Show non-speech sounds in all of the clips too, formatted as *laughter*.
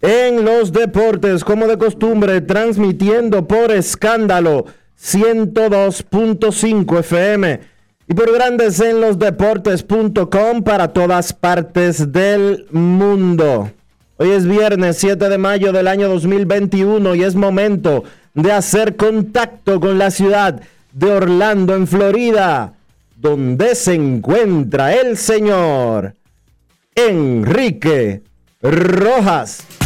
en los deportes, como de costumbre, transmitiendo por escándalo 102.5 FM y por grandes en los deportes.com para todas partes del mundo. Hoy es viernes 7 de mayo del año 2021 y es momento de hacer contacto con la ciudad de Orlando, en Florida, donde se encuentra el señor Enrique Rojas.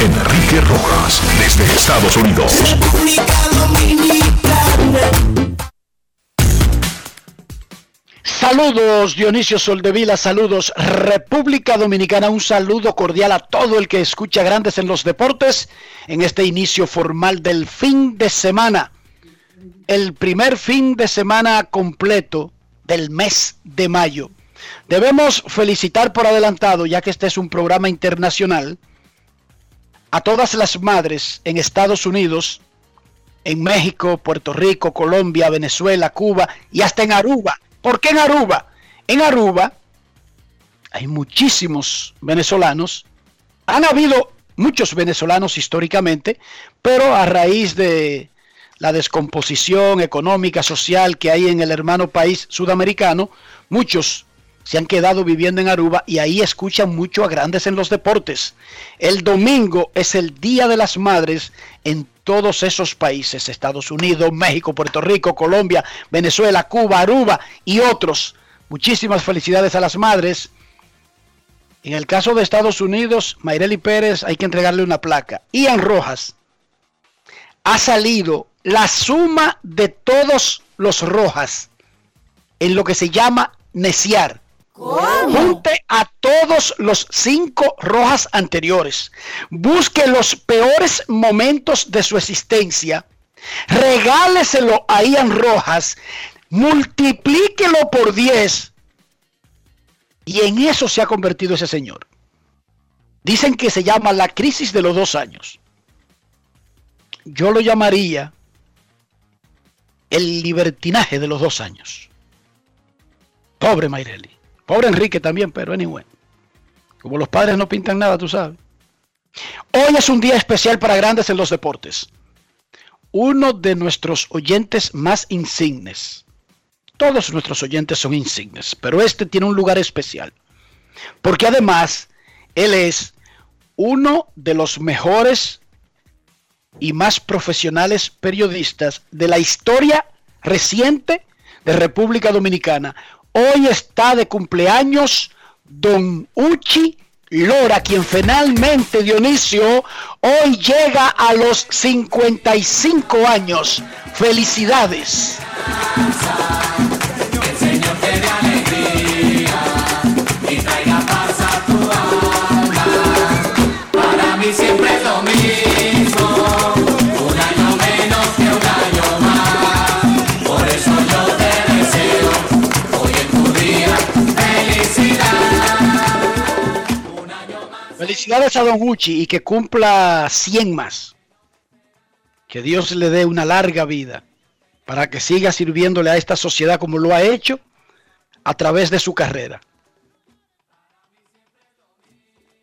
Enrique Rojas, desde Estados Unidos. Saludos Dionisio Soldevila, saludos República Dominicana, un saludo cordial a todo el que escucha Grandes en los Deportes en este inicio formal del fin de semana el primer fin de semana completo del mes de mayo. Debemos felicitar por adelantado, ya que este es un programa internacional, a todas las madres en Estados Unidos, en México, Puerto Rico, Colombia, Venezuela, Cuba y hasta en Aruba. ¿Por qué en Aruba? En Aruba hay muchísimos venezolanos. Han habido muchos venezolanos históricamente, pero a raíz de la descomposición económica, social que hay en el hermano país sudamericano, muchos se han quedado viviendo en Aruba y ahí escuchan mucho a grandes en los deportes. El domingo es el Día de las Madres en todos esos países, Estados Unidos, México, Puerto Rico, Colombia, Venezuela, Cuba, Aruba y otros. Muchísimas felicidades a las madres. En el caso de Estados Unidos, Mayreli Pérez hay que entregarle una placa. Ian Rojas ha salido la suma de todos los rojas en lo que se llama neciar. Junte a todos los cinco rojas anteriores. Busque los peores momentos de su existencia. Regáleselo a Ian Rojas. Multiplíquelo por 10. Y en eso se ha convertido ese señor. Dicen que se llama la crisis de los dos años. Yo lo llamaría el libertinaje de los dos años. Pobre Mayreli. Pobre Enrique también, pero anyway. Como los padres no pintan nada, tú sabes. Hoy es un día especial para grandes en los deportes. Uno de nuestros oyentes más insignes. Todos nuestros oyentes son insignes, pero este tiene un lugar especial. Porque además, él es uno de los mejores y más profesionales periodistas de la historia reciente de República Dominicana. Hoy está de cumpleaños don Uchi Lora, quien finalmente, Dionisio, hoy llega a los 55 años. Felicidades. Felicidades a Don Uchi y que cumpla 100 más. Que Dios le dé una larga vida para que siga sirviéndole a esta sociedad como lo ha hecho a través de su carrera.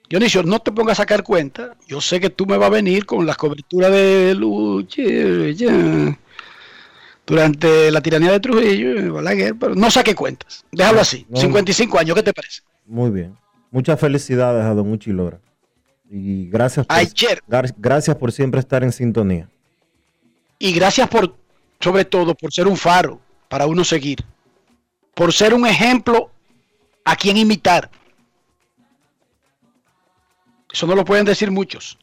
Dionisio, no te pongas a sacar cuenta. Yo sé que tú me vas a venir con la cobertura de Luche durante la tiranía de Trujillo, pero no saque cuentas. Déjalo así. 55 años, ¿qué te parece? Muy bien. Muchas felicidades a Don Uchi Lora. Y gracias por, gracias por siempre estar en sintonía. Y gracias por sobre todo por ser un faro para uno seguir, por ser un ejemplo a quien imitar. Eso no lo pueden decir muchos.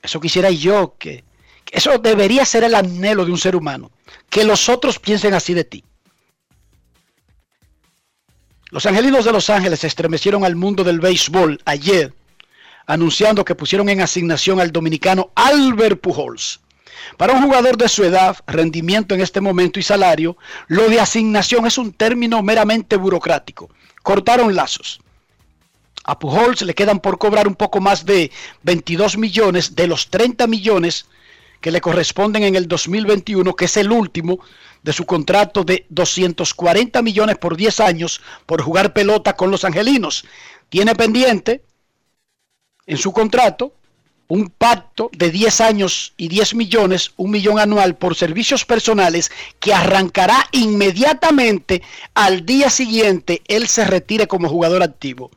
Eso quisiera yo que, eso debería ser el anhelo de un ser humano, que los otros piensen así de ti. Los angelinos de Los Ángeles estremecieron al mundo del béisbol ayer, anunciando que pusieron en asignación al dominicano Albert Pujols para un jugador de su edad, rendimiento en este momento y salario, lo de asignación es un término meramente burocrático. Cortaron lazos. A Pujols le quedan por cobrar un poco más de 22 millones de los 30 millones que le corresponden en el 2021, que es el último de su contrato de 240 millones por 10 años por jugar pelota con los angelinos. Tiene pendiente en su contrato un pacto de 10 años y 10 millones, un millón anual por servicios personales que arrancará inmediatamente al día siguiente él se retire como jugador activo.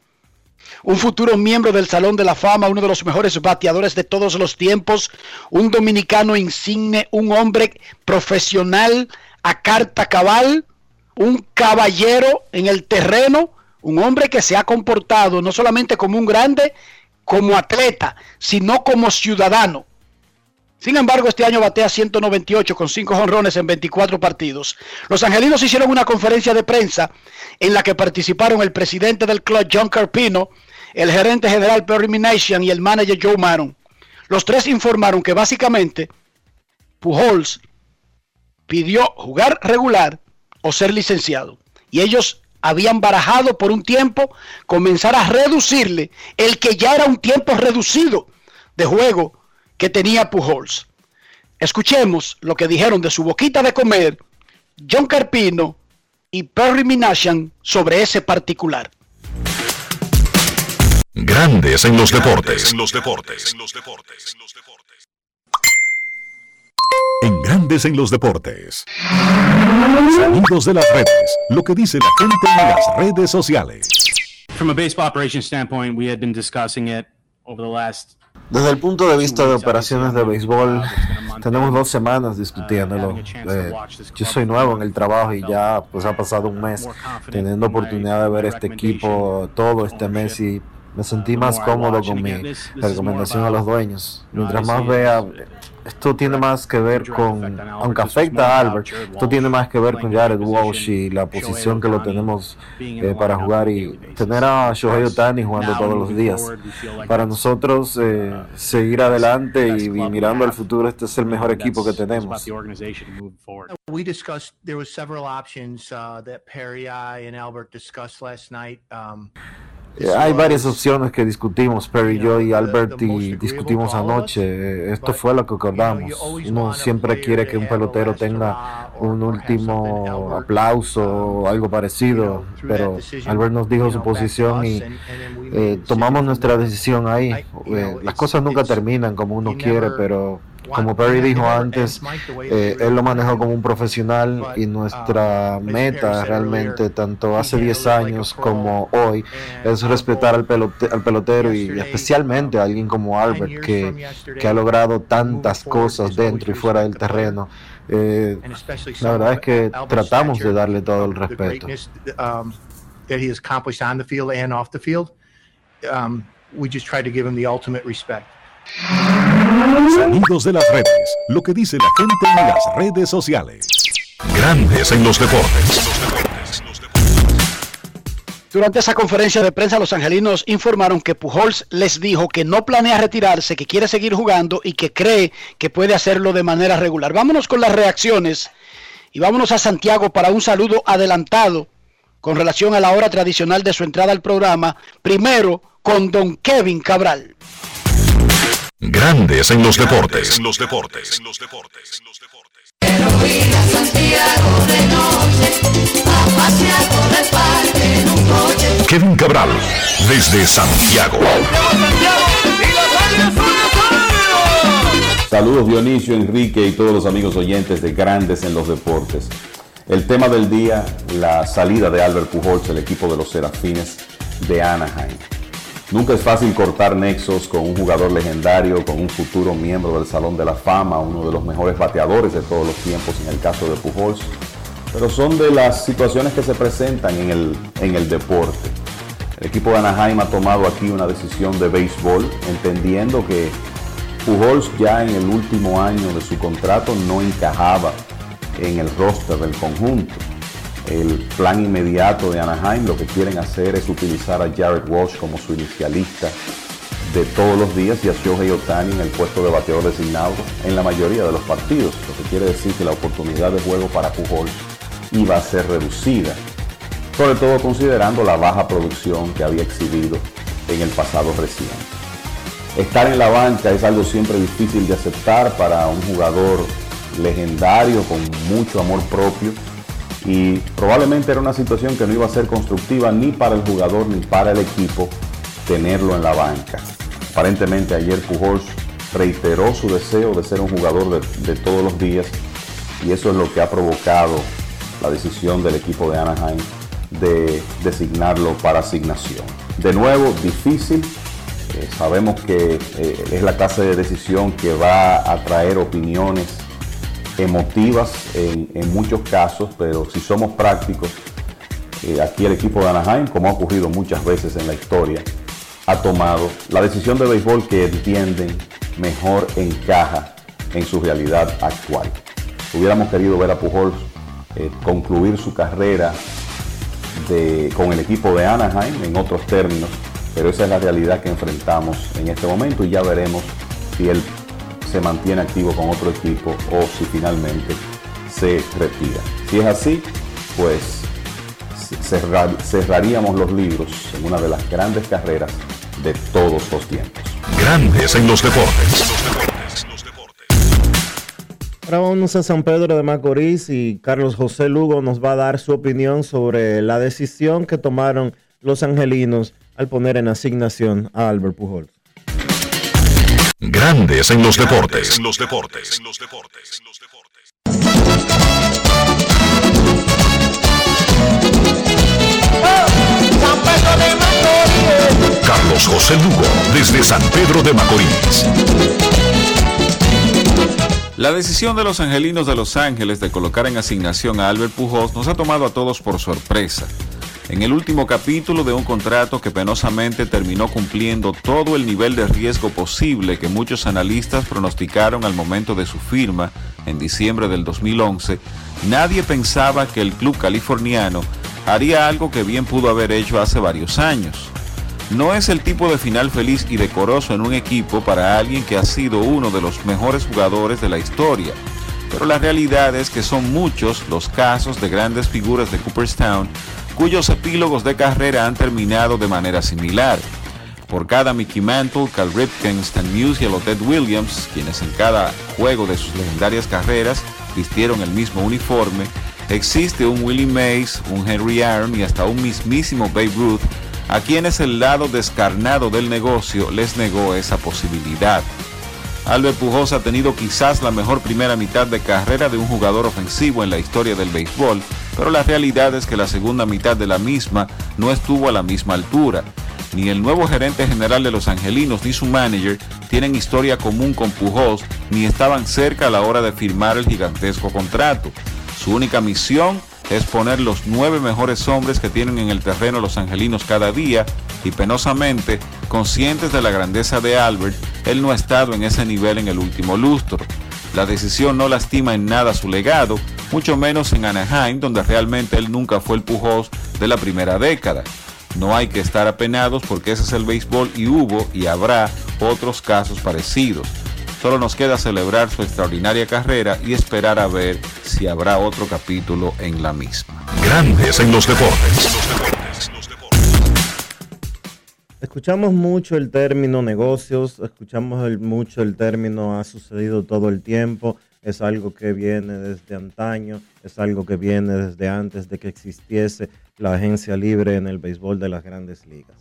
Un futuro miembro del Salón de la Fama, uno de los mejores bateadores de todos los tiempos, un dominicano insigne, un hombre profesional a carta cabal, un caballero en el terreno, un hombre que se ha comportado no solamente como un grande, como atleta, sino como ciudadano. Sin embargo, este año batea 198 con 5 jonrones en 24 partidos. Los angelinos hicieron una conferencia de prensa en la que participaron el presidente del club John Carpino, el gerente general Perry y el manager Joe Maron. Los tres informaron que básicamente Pujols pidió jugar regular o ser licenciado. Y ellos habían barajado por un tiempo comenzar a reducirle el que ya era un tiempo reducido de juego que tenía Pujols. Escuchemos lo que dijeron de su boquita de comer John Carpino y Perry Minashan sobre ese particular. Grandes en los deportes. En los deportes. En los deportes. En Grandes en los deportes. Sonidos de las redes. Lo que dice la gente en las redes sociales. Desde el punto de vista de operaciones de béisbol, tenemos dos semanas discutiéndolo. Eh, yo soy nuevo en el trabajo y ya pues ha pasado un mes teniendo oportunidad de ver este equipo todo este mes y me sentí más cómodo con mi recomendación a los dueños. Mientras más vea esto tiene más que ver con, aunque afecta a Albert, esto tiene más que ver con Jared Walsh y la posición que lo tenemos eh, para jugar y tener a Shohei Otani jugando todos los días. Para nosotros eh, seguir adelante y, mirando al futuro, este es el mejor equipo que tenemos. We discussed there were several options uh, that Perry and Albert discussed last night. Um, eh, hay varias opciones que discutimos, Perry, yo y Albert, y discutimos anoche. Esto fue lo que acordamos. Uno siempre quiere que un pelotero tenga un último aplauso o algo parecido, pero Albert nos dijo su posición y eh, tomamos nuestra decisión ahí. Eh, las cosas nunca terminan como uno quiere, pero como Perry dijo antes, eh, él lo manejó como un profesional y nuestra meta realmente, tanto hace 10 años como hoy, es respetar al, al pelotero y especialmente a alguien como Albert, que, que ha logrado tantas cosas dentro y fuera del terreno. Eh, la verdad es que tratamos de darle todo el respeto. Um, we just try to give him the ultimate respect. Sonidos de las redes. Lo que dice la gente en las redes sociales. Grandes en los deportes. Durante esa conferencia de prensa, los angelinos informaron que Pujols les dijo que no planea retirarse, que quiere seguir jugando y que cree que puede hacerlo de manera regular. Vámonos con las reacciones y vámonos a Santiago para un saludo adelantado con relación a la hora tradicional de su entrada al programa, primero con don Kevin Cabral. Grandes en los deportes. En los deportes. En los deportes. Kevin Cabral, desde Santiago. Saludos Dionisio, Enrique y todos los amigos oyentes de Grandes en los Deportes. El tema del día, la salida de Albert Pujols, el equipo de los Serafines de Anaheim. Nunca es fácil cortar nexos con un jugador legendario, con un futuro miembro del Salón de la Fama, uno de los mejores bateadores de todos los tiempos en el caso de Pujols, pero son de las situaciones que se presentan en el, en el deporte. El equipo de Anaheim ha tomado aquí una decisión de béisbol, entendiendo que Pujols ya en el último año de su contrato no encajaba en el roster del conjunto el plan inmediato de Anaheim lo que quieren hacer es utilizar a Jared Walsh como su inicialista de todos los días y a Shohei Otani en el puesto de bateador designado en la mayoría de los partidos, lo que quiere decir que la oportunidad de juego para Pujols iba a ser reducida, sobre todo considerando la baja producción que había exhibido en el pasado reciente. Estar en la banca es algo siempre difícil de aceptar para un jugador legendario con mucho amor propio y probablemente era una situación que no iba a ser constructiva ni para el jugador ni para el equipo tenerlo en la banca. Aparentemente ayer Pujols reiteró su deseo de ser un jugador de, todos los días y eso es lo que ha provocado la decisión del equipo de Anaheim de designarlo para asignación. De nuevo, difícil. Eh, sabemos que eh, es la clase de decisión que va a traer opiniones emotivas en, muchos casos, pero si somos prácticos, eh, aquí el equipo de Anaheim, como ha ocurrido muchas veces en la historia, ha tomado la decisión de béisbol que entienden mejor encaja en su realidad actual. Hubiéramos querido ver a Pujols eh, concluir su carrera con el equipo de Anaheim en otros términos, pero esa es la realidad que enfrentamos en este momento y ya veremos si él se mantiene activo con otro equipo o si finalmente se retira. Si es así, pues cerraríamos los libros en una de las grandes carreras de todos los tiempos. Grandes en los deportes. Ahora vamos a San Pedro de Macorís y Carlos José Lugo nos va a dar su opinión sobre la decisión que tomaron los angelinos al poner en asignación a Albert Pujols. Grandes en los deportes. En los deportes. los deportes. Carlos José Lugo, desde San Pedro de Macorís. La decisión de los angelinos de Los Ángeles de colocar en asignación a Albert Pujols nos ha tomado a todos por sorpresa en el último capítulo de un contrato que penosamente terminó cumpliendo todo el nivel de riesgo posible que muchos analistas pronosticaron al momento de su firma en diciembre del 2011, nadie pensaba que el club californiano haría algo que bien pudo haber hecho hace varios años. No es el tipo de final feliz y decoroso en un equipo para alguien que ha sido uno de los mejores jugadores de la historia, pero la realidad es que son muchos los casos de grandes figuras de Cooperstown cuyos epílogos de carrera han terminado de manera similar. Por cada Mickey Mantle, Cal Ripken, Stan Musial o Ted Williams, quienes en cada juego de sus legendarias carreras vistieron el mismo uniforme, existe un Willie Mays, un Henry Aaron y hasta un mismísimo Babe Ruth, a quienes el lado descarnado del negocio les negó esa posibilidad. Albert Pujols ha tenido quizás la mejor primera mitad de carrera de un jugador ofensivo en la historia del béisbol, pero la realidad es que la segunda mitad de la misma no estuvo a la misma altura. Ni el nuevo gerente general de los Angelinos ni su manager tienen historia común con Pujols ni estaban cerca a la hora de firmar el gigantesco contrato. Su única misión es poner los nueve mejores hombres que tienen en el terreno los angelinos cada día y penosamente, conscientes de la grandeza de Albert, él no ha estado en ese nivel en el último lustro. La decisión no lastima en nada su legado, mucho menos en Anaheim, donde realmente él nunca fue el Pujols de la primera década. No hay que estar apenados porque ese es el béisbol y hubo y habrá otros casos parecidos. Solo nos queda celebrar su extraordinaria carrera y esperar a ver si habrá otro capítulo en la misma. Grandes en los deportes. Escuchamos mucho el término negocios, escuchamos el- mucho el término ha sucedido todo el tiempo, es algo que viene desde antaño, es algo que viene desde antes de que existiese la agencia libre en el béisbol de las grandes ligas.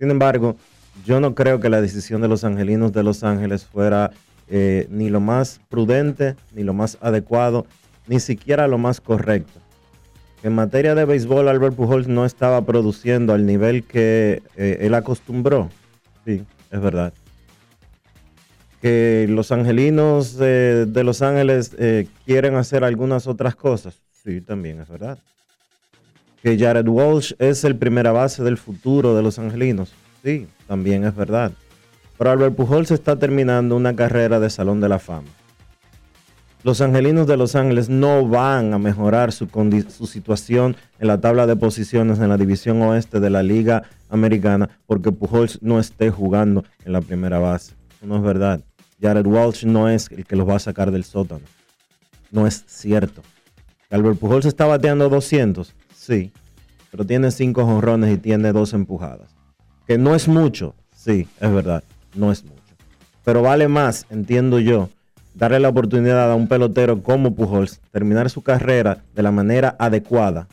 Sin embargo, yo no creo que la decisión de los angelinos de Los Ángeles fuera eh, ni lo más prudente, ni lo más adecuado, ni siquiera lo más correcto. En materia de béisbol, Albert Pujols no estaba produciendo al nivel que eh, él acostumbró. Sí, es verdad. Que los angelinos eh, de Los Ángeles quieren hacer algunas otras cosas. Sí, también es verdad. Que Jared Walsh es el primera base del futuro de los angelinos. Sí, también es verdad. Pero Albert Pujols está terminando una carrera de Salón de la Fama los angelinos de Los Ángeles no van a mejorar su situación en la tabla de posiciones en la división oeste de la Liga Americana porque Pujols no esté jugando en la primera base. Eso no es verdad. Jared Walsh no es el que los va a sacar del sótano. No es cierto. Albert Pujols está bateando 200, sí, pero tiene 5 jonrones y tiene 2 empujadas. Que no es mucho, sí, es verdad, no es mucho. Pero vale más, entiendo yo, darle la oportunidad a un pelotero como Pujols terminar su carrera de la manera adecuada,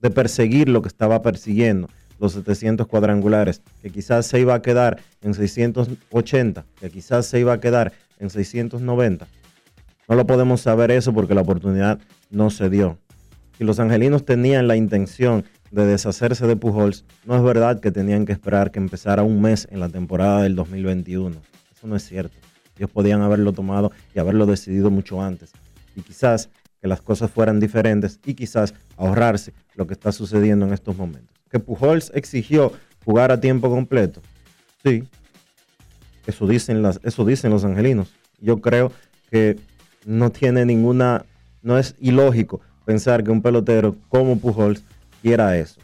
de perseguir lo que estaba persiguiendo, los 700 cuadrangulares, que quizás se iba a quedar en 680, que quizás se iba a quedar en 690. No lo podemos saber eso porque la oportunidad no se dio. Si los angelinos tenían la intención de deshacerse de Pujols, no es verdad que tenían que esperar que empezara un mes en la temporada del 2021. Eso no es cierto. Ellos podían haberlo tomado y haberlo decidido mucho antes. Y quizás que las cosas fueran diferentes y quizás ahorrarse lo que está sucediendo en estos momentos. Que Pujols exigió jugar a tiempo completo. Sí. Eso dicen, las, eso dicen los angelinos. Yo creo que no tiene ninguna, no es ilógico pensar que un pelotero como Pujols quiera eso.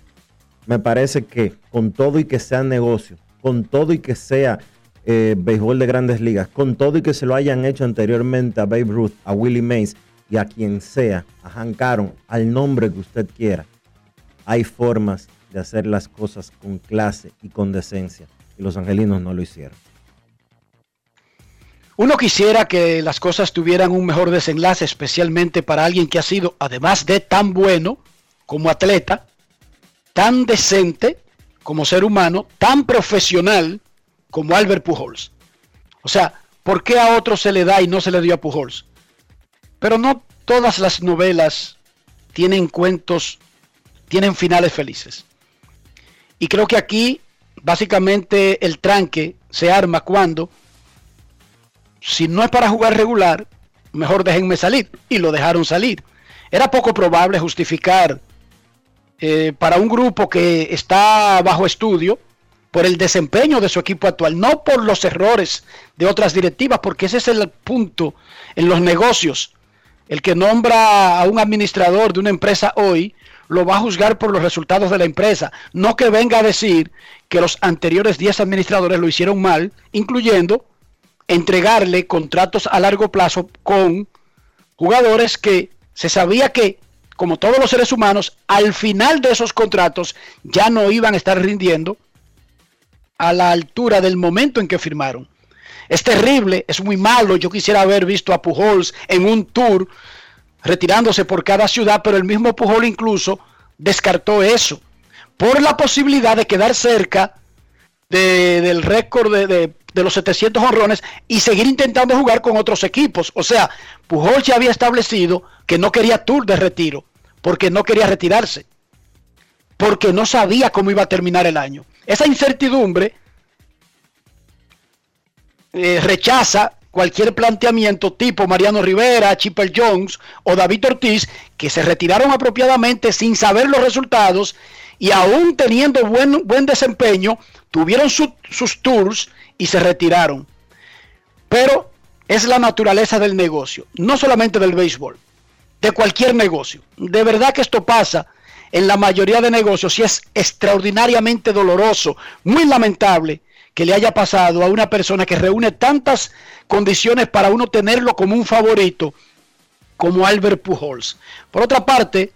Me parece que con todo y que sea negocio, con todo y que sea eh, béisbol de grandes ligas, con todo y que se lo hayan hecho anteriormente a Babe Ruth, a Willie Mays y a quien sea, a Hank Aaron, al nombre que usted quiera, hay formas de hacer las cosas con clase y con decencia. Y los angelinos no lo hicieron. Uno quisiera que las cosas tuvieran un mejor desenlace, especialmente para alguien que ha sido, además de tan bueno como atleta, tan decente como ser humano, tan profesional como Albert Pujols. O sea, ¿por qué a otros se le da y no se le dio a Pujols? Pero no todas las novelas tienen cuentos, tienen finales felices. Y creo que aquí, básicamente, el tranque se arma cuando si no es para jugar regular, mejor déjenme salir. Y lo dejaron salir. Era poco probable justificar eh, para un grupo que está bajo estudio por el desempeño de su equipo actual, no por los errores de otras directivas, porque ese es el punto en los negocios. El que nombra a un administrador de una empresa hoy lo va a juzgar por los resultados de la empresa, no que venga a decir que los anteriores 10 administradores lo hicieron mal, incluyendo entregarle contratos a largo plazo con jugadores que se sabía que, como todos los seres humanos, al final de esos contratos ya no iban a estar rindiendo a la altura del momento en que firmaron. Es terrible, es muy malo. Yo quisiera haber visto a Pujols en un tour retirándose por cada ciudad, pero el mismo Pujol incluso descartó eso por la posibilidad de quedar cerca de, del récord de, de, los 700 honrones y seguir intentando jugar con otros equipos. O sea, Pujol ya había establecido que no quería tour de retiro porque no quería retirarse, porque no sabía cómo iba a terminar el año. Esa incertidumbre eh, rechaza cualquier planteamiento tipo Mariano Rivera, Chipper Jones o David Ortiz, que se retiraron apropiadamente sin saber los resultados y aún teniendo buen, buen desempeño, tuvieron su, sus tours y se retiraron. Pero es la naturaleza del negocio, no solamente del béisbol, de cualquier negocio. De verdad que esto pasa en la mayoría de negocios y es extraordinariamente doloroso, muy lamentable que le haya pasado a una persona que reúne tantas condiciones para uno tenerlo como un favorito, como Albert Pujols. Por otra parte,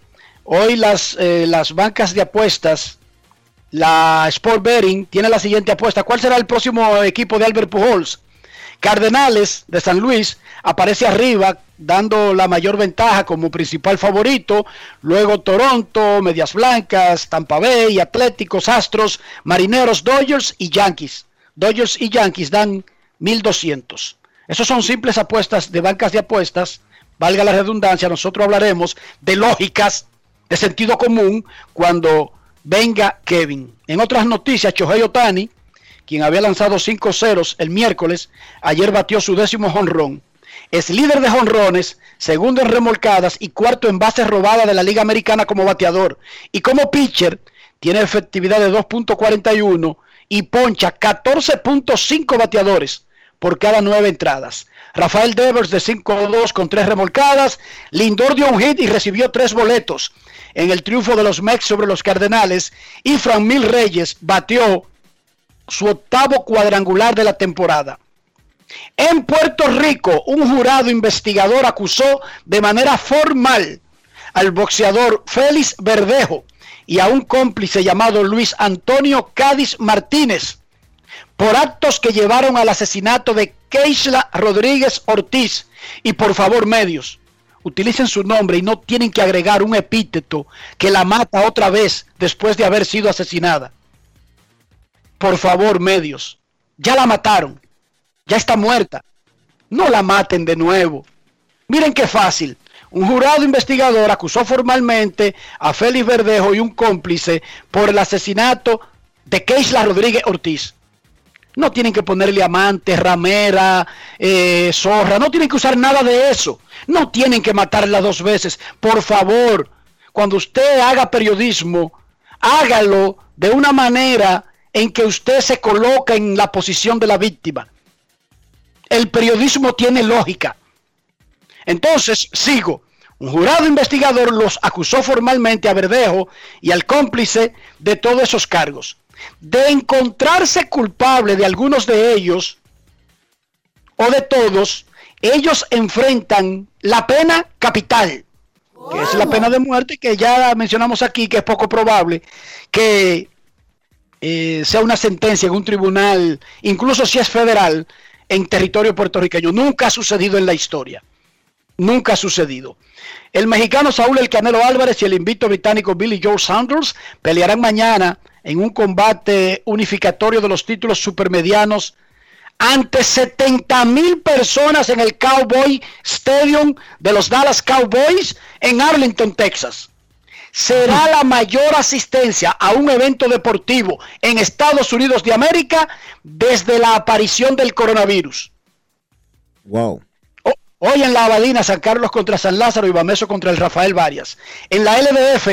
Hoy las, eh, las bancas de apuestas, la Sport Betting tiene la siguiente apuesta. ¿Cuál será el próximo equipo de Albert Pujols? Cardenales de San Luis aparece arriba dando la mayor ventaja como principal favorito. Luego Toronto, Medias Blancas, Tampa Bay, Atléticos, Astros, Marineros, Dodgers y Yankees. Dodgers y Yankees dan 1200. Esos son simples apuestas de bancas de apuestas. Valga la redundancia, nosotros hablaremos de lógicas, de sentido común, cuando venga Kevin. En otras noticias, Chohei Otani quien había lanzado cinco ceros el miércoles, ayer batió su décimo jonrón. Es líder de jonrones, segundo en remolcadas y cuarto en bases robadas de la Liga Americana como bateador. Y como pitcher, tiene efectividad de 2.41 y poncha 14.5 bateadores por cada nueve entradas. Rafael Devers de 5-2 con tres remolcadas. Lindor dio un hit y recibió tres boletos en el triunfo de los Mex sobre los Cardenales. Y Fran Mil Reyes batió su octavo cuadrangular de la temporada. En Puerto Rico, un jurado investigador acusó de manera formal al boxeador Félix Verdejo y a un cómplice llamado Luis Antonio Cádiz Martínez por actos que llevaron al asesinato de Keisla Rodríguez Ortiz. Y por favor, medios, utilicen su nombre y no tienen que agregar un epíteto que la mata otra vez después de haber sido asesinada por favor, medios, ya la mataron, ya está muerta, no la maten de nuevo. Miren qué fácil. Un jurado investigador acusó formalmente a Félix Verdejo y un cómplice por el asesinato de Keisla Rodríguez Ortiz. No tienen que ponerle amante, ramera, eh, zorra, no tienen que usar nada de eso. No tienen que matarla dos veces. Por favor, cuando usted haga periodismo, hágalo de una manera en que usted se coloca en la posición de la víctima. El periodismo tiene lógica. Entonces, sigo. Un jurado investigador los acusó formalmente a Verdejo y al cómplice de todos esos cargos. De encontrarse culpable de algunos de ellos o de todos, ellos enfrentan la pena capital, que es la pena de muerte que ya mencionamos aquí, que es poco probable que eh, sea una sentencia en un tribunal, incluso si es federal, en territorio puertorriqueño. Nunca ha sucedido en la historia. Nunca ha sucedido. El mexicano Saúl El Canelo Álvarez y el invito británico Billy Joe Saunders pelearán mañana en un combate unificatorio de los títulos supermedianos ante 70 mil personas en el Cowboy Stadium de los Dallas Cowboys en Arlington, Texas será la mayor asistencia a un evento deportivo en Estados Unidos de América desde la aparición del coronavirus. Wow. Hoy en la Abadina, San Carlos contra San Lázaro y Bameso contra el Rafael Varias. En la LDF,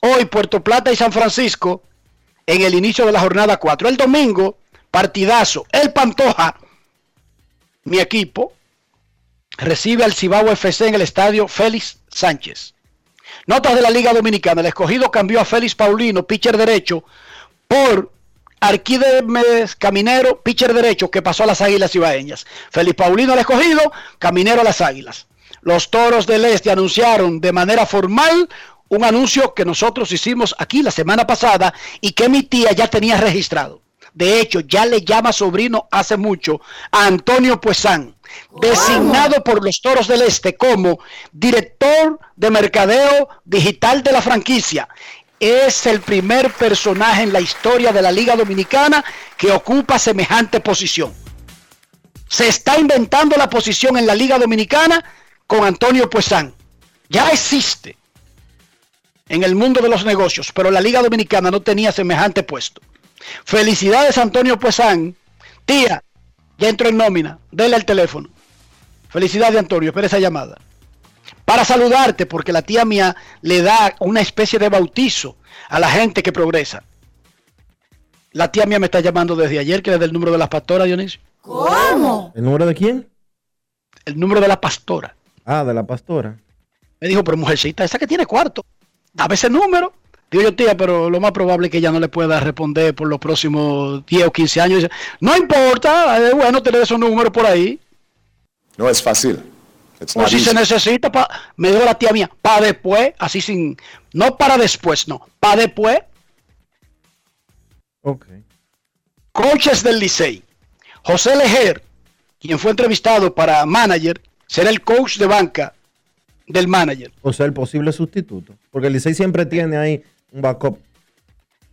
hoy Puerto Plata y San Francisco en el inicio de la jornada 4. El domingo, partidazo. El Pantoja, mi equipo, recibe al Cibao FC en el estadio Félix Sánchez. Notas de la Liga Dominicana. El escogido cambió a Félix Paulino, pitcher derecho, por Arquímedes Caminero, pitcher derecho, que pasó a las Águilas Ibaeñas. Félix Paulino al escogido, Caminero a las Águilas. Los Toros del Este anunciaron de manera formal un anuncio que nosotros hicimos aquí la semana pasada y que mi tía ya tenía registrado. De hecho, ya le llama sobrino hace mucho a Antonio Puesán designado por los Toros del Este como director de mercadeo digital de la franquicia. Es el primer personaje en la historia de la Liga Dominicana que ocupa semejante posición. Se está inventando la posición en la Liga Dominicana con Antonio Puesán. Ya existe en el mundo de los negocios, pero la Liga Dominicana no tenía semejante puesto. Felicidades Antonio Puesán. Tía, ya entró en nómina. Dele el teléfono. Felicidades, Antonio. Espera esa llamada. Para saludarte, porque la tía mía le da una especie de bautizo a la gente que progresa. La tía mía me está llamando desde ayer, que es del número de la pastora, Dionisio. ¿Cómo? ¿El número de quién? El número de la pastora. Ah, de la pastora. Me dijo, pero mujercita, esa que tiene cuarto. Dame ese número. Digo yo, tía, pero lo más probable es que ella no le pueda responder por los próximos 10 o 15 años. No importa, es bueno tener esos números por ahí. No es fácil. O si se necesita, pa, me dio la tía mía, para después, así sin, no para después, no, para después. Ok. Coaches del Licey. José Lejer, quien fue entrevistado para manager, será el coach de banca del manager. O sea, el posible sustituto. Porque el Licey siempre tiene ahí un backup.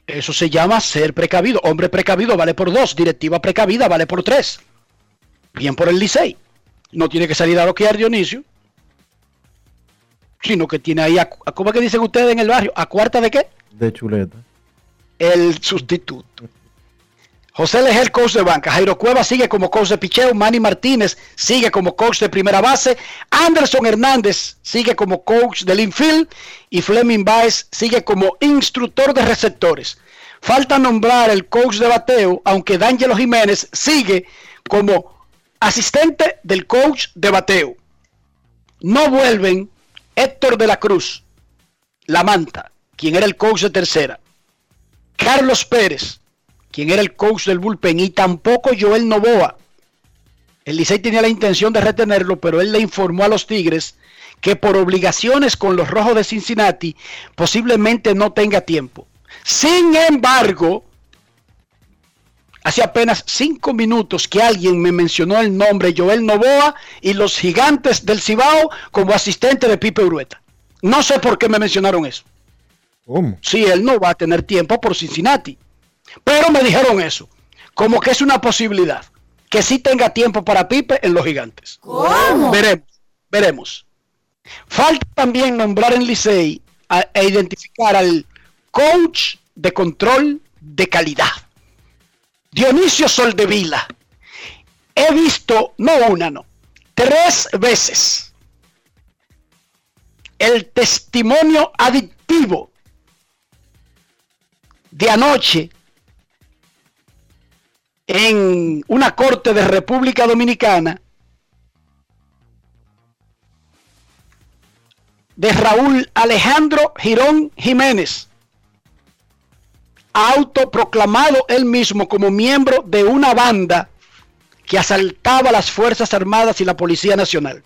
Eso se llama ser precavido. Hombre precavido vale por dos. Directiva precavida vale por tres. Bien por el Licey. No tiene que salir a bloquear Dionisio. Sino que tiene ahí, a, ¿cómo es que dicen ustedes en el barrio? ¿A cuarta de qué? De chuleta. El sustituto. José Leger, coach de banca. Jairo Cueva sigue como coach de picheo. Manny Martínez sigue como coach de primera base. Anderson Hernández sigue como coach del infield. Y Fleming Baez sigue como instructor de receptores. Falta nombrar el coach de bateo, aunque D'Angelo Jiménez sigue como asistente del coach de bateo. No vuelven Héctor de la Cruz, La Manta, quien era el coach de tercera. Carlos Pérez, quien era el coach del bullpen, y tampoco Joel Novoa. El Licey tenía la intención de retenerlo, pero él le informó a los Tigres que por obligaciones con los Rojos de Cincinnati posiblemente no tenga tiempo. Sin embargo, hace apenas cinco minutos que alguien me mencionó el nombre Joel Novoa y los gigantes del Cibao como asistente de Pipe Urueta. No sé por qué me mencionaron eso. ¿Cómo? Si él no va a tener tiempo por Cincinnati. Pero me dijeron eso, como que es una posibilidad, que sí tenga tiempo para Pipe en los gigantes. ¿Cómo? Veremos, veremos. Falta también nombrar en Licey a- e identificar al coach de control de calidad. Dionisio Soldevila. He visto, no una, no, tres veces el testimonio adictivo de anoche en una corte de República Dominicana de Raúl Alejandro Girón Jiménez, autoproclamado él mismo como miembro de una banda que asaltaba las Fuerzas Armadas y la Policía Nacional.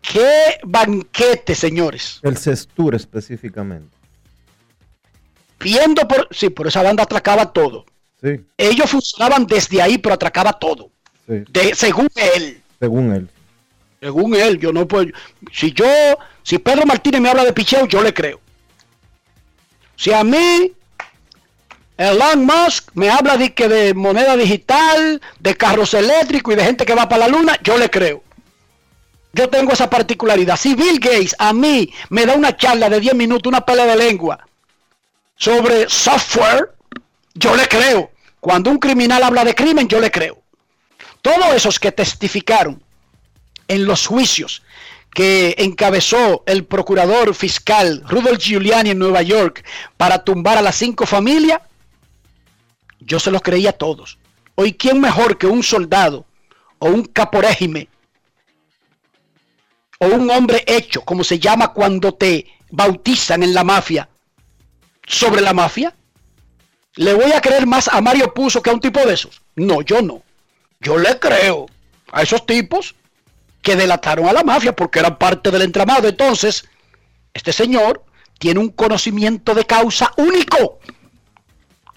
¡Qué banquete, señores! El Cestur específicamente. Viendo por... Sí, por esa banda atracaba todo. Sí, Ellos funcionaban desde ahí, pero atracaba todo. sí. De, según él. Según él. Según él, yo no puedo. Si yo, si Pedro Martínez me habla de picheo, yo le creo. Si a mí, Elon Musk me habla de que de moneda digital, de carros eléctricos y de gente que va para la luna, yo le creo. Yo tengo esa particularidad. Si Bill Gates a mí me da una charla de 10 minutos, una pelea de lengua sobre software, yo le creo. Cuando un criminal habla de crimen, yo le creo. Todos esos que testificaron en los juicios que encabezó el procurador fiscal Rudolph Giuliani en Nueva York para tumbar a las cinco familias, yo se los creía a todos. Hoy, ¿quién mejor que un soldado o un caporéjime o un hombre hecho, como se llama cuando te bautizan en la mafia, sobre la mafia? ¿Le voy a creer más a Mario Puzo que a un tipo de esos? No, yo no. Yo le creo a esos tipos que delataron a la mafia porque eran parte del entramado. Entonces, este señor tiene un conocimiento de causa único.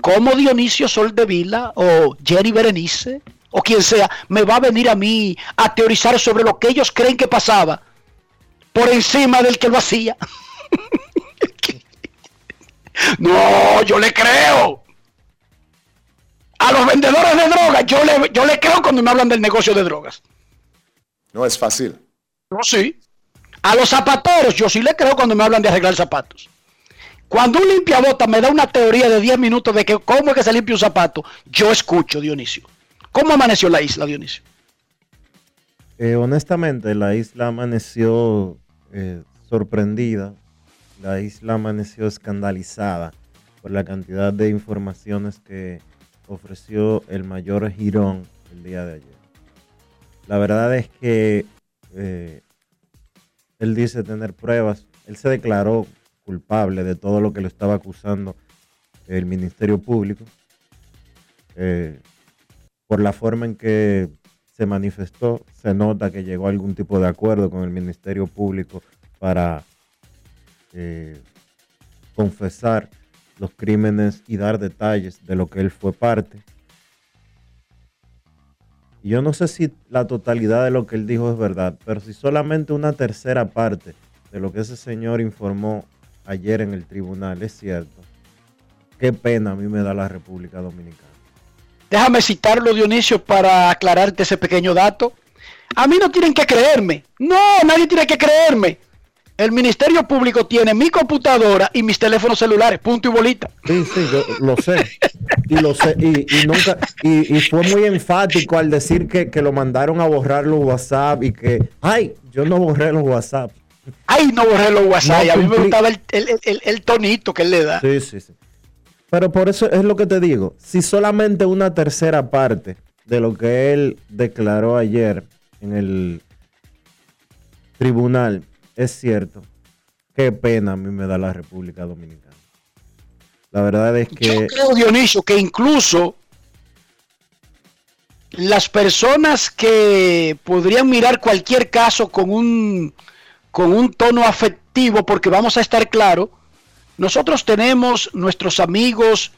Como Dionisio Soldevila o Jerry Berenice o quien sea, me va a venir a mí a teorizar sobre lo que ellos creen que pasaba por encima del que lo hacía. *laughs* no, yo le creo. A los vendedores de drogas, yo le, yo le creo cuando me hablan del negocio de drogas. No es fácil. Yo sí. A los zapateros, yo sí le creo cuando me hablan de arreglar zapatos. Cuando un limpiabota me da una teoría de 10 minutos de que cómo es que se limpia un zapato, yo escucho, Dionisio. ¿Cómo amaneció la isla, Dionisio? Eh, honestamente, la isla amaneció eh, sorprendida. La isla amaneció escandalizada por la cantidad de informaciones que ofreció el mayor Girón el día de ayer. La verdad es que eh, él dice tener pruebas. Él se declaró culpable de todo lo que lo estaba acusando el Ministerio Público eh, por la forma en que se manifestó, se nota que llegó a algún tipo de acuerdo con el Ministerio Público para eh, confesar los crímenes y dar detalles de lo que él fue parte. Y yo no sé si la totalidad de lo que él dijo es verdad, pero si solamente una tercera parte de lo que ese señor informó ayer en el tribunal es cierto, qué pena a mí me da la República Dominicana. Déjame citarlo, Dionisio, para aclararte ese pequeño dato. A mí no tienen que creerme. No, nadie tiene que creerme. El Ministerio Público tiene mi computadora y mis teléfonos celulares, punto y bolita. Sí, sí, yo lo sé. Y lo sé. Y, nunca, y, fue muy enfático al decir que, lo mandaron a borrar los WhatsApp y que, ay, yo no borré los WhatsApp. Ay, no borré los WhatsApp. a mí me gustaba el, tonito que él le da. Sí, sí, sí. Pero por eso es lo que te digo. Si solamente una tercera parte de lo que él declaró ayer en el tribunal es cierto, qué pena a mí me da la República Dominicana. La verdad es que... Yo creo, Dionisio, que incluso las personas que podrían mirar cualquier caso con un, con un tono afectivo, porque vamos a estar claros, nosotros tenemos nuestros amigos,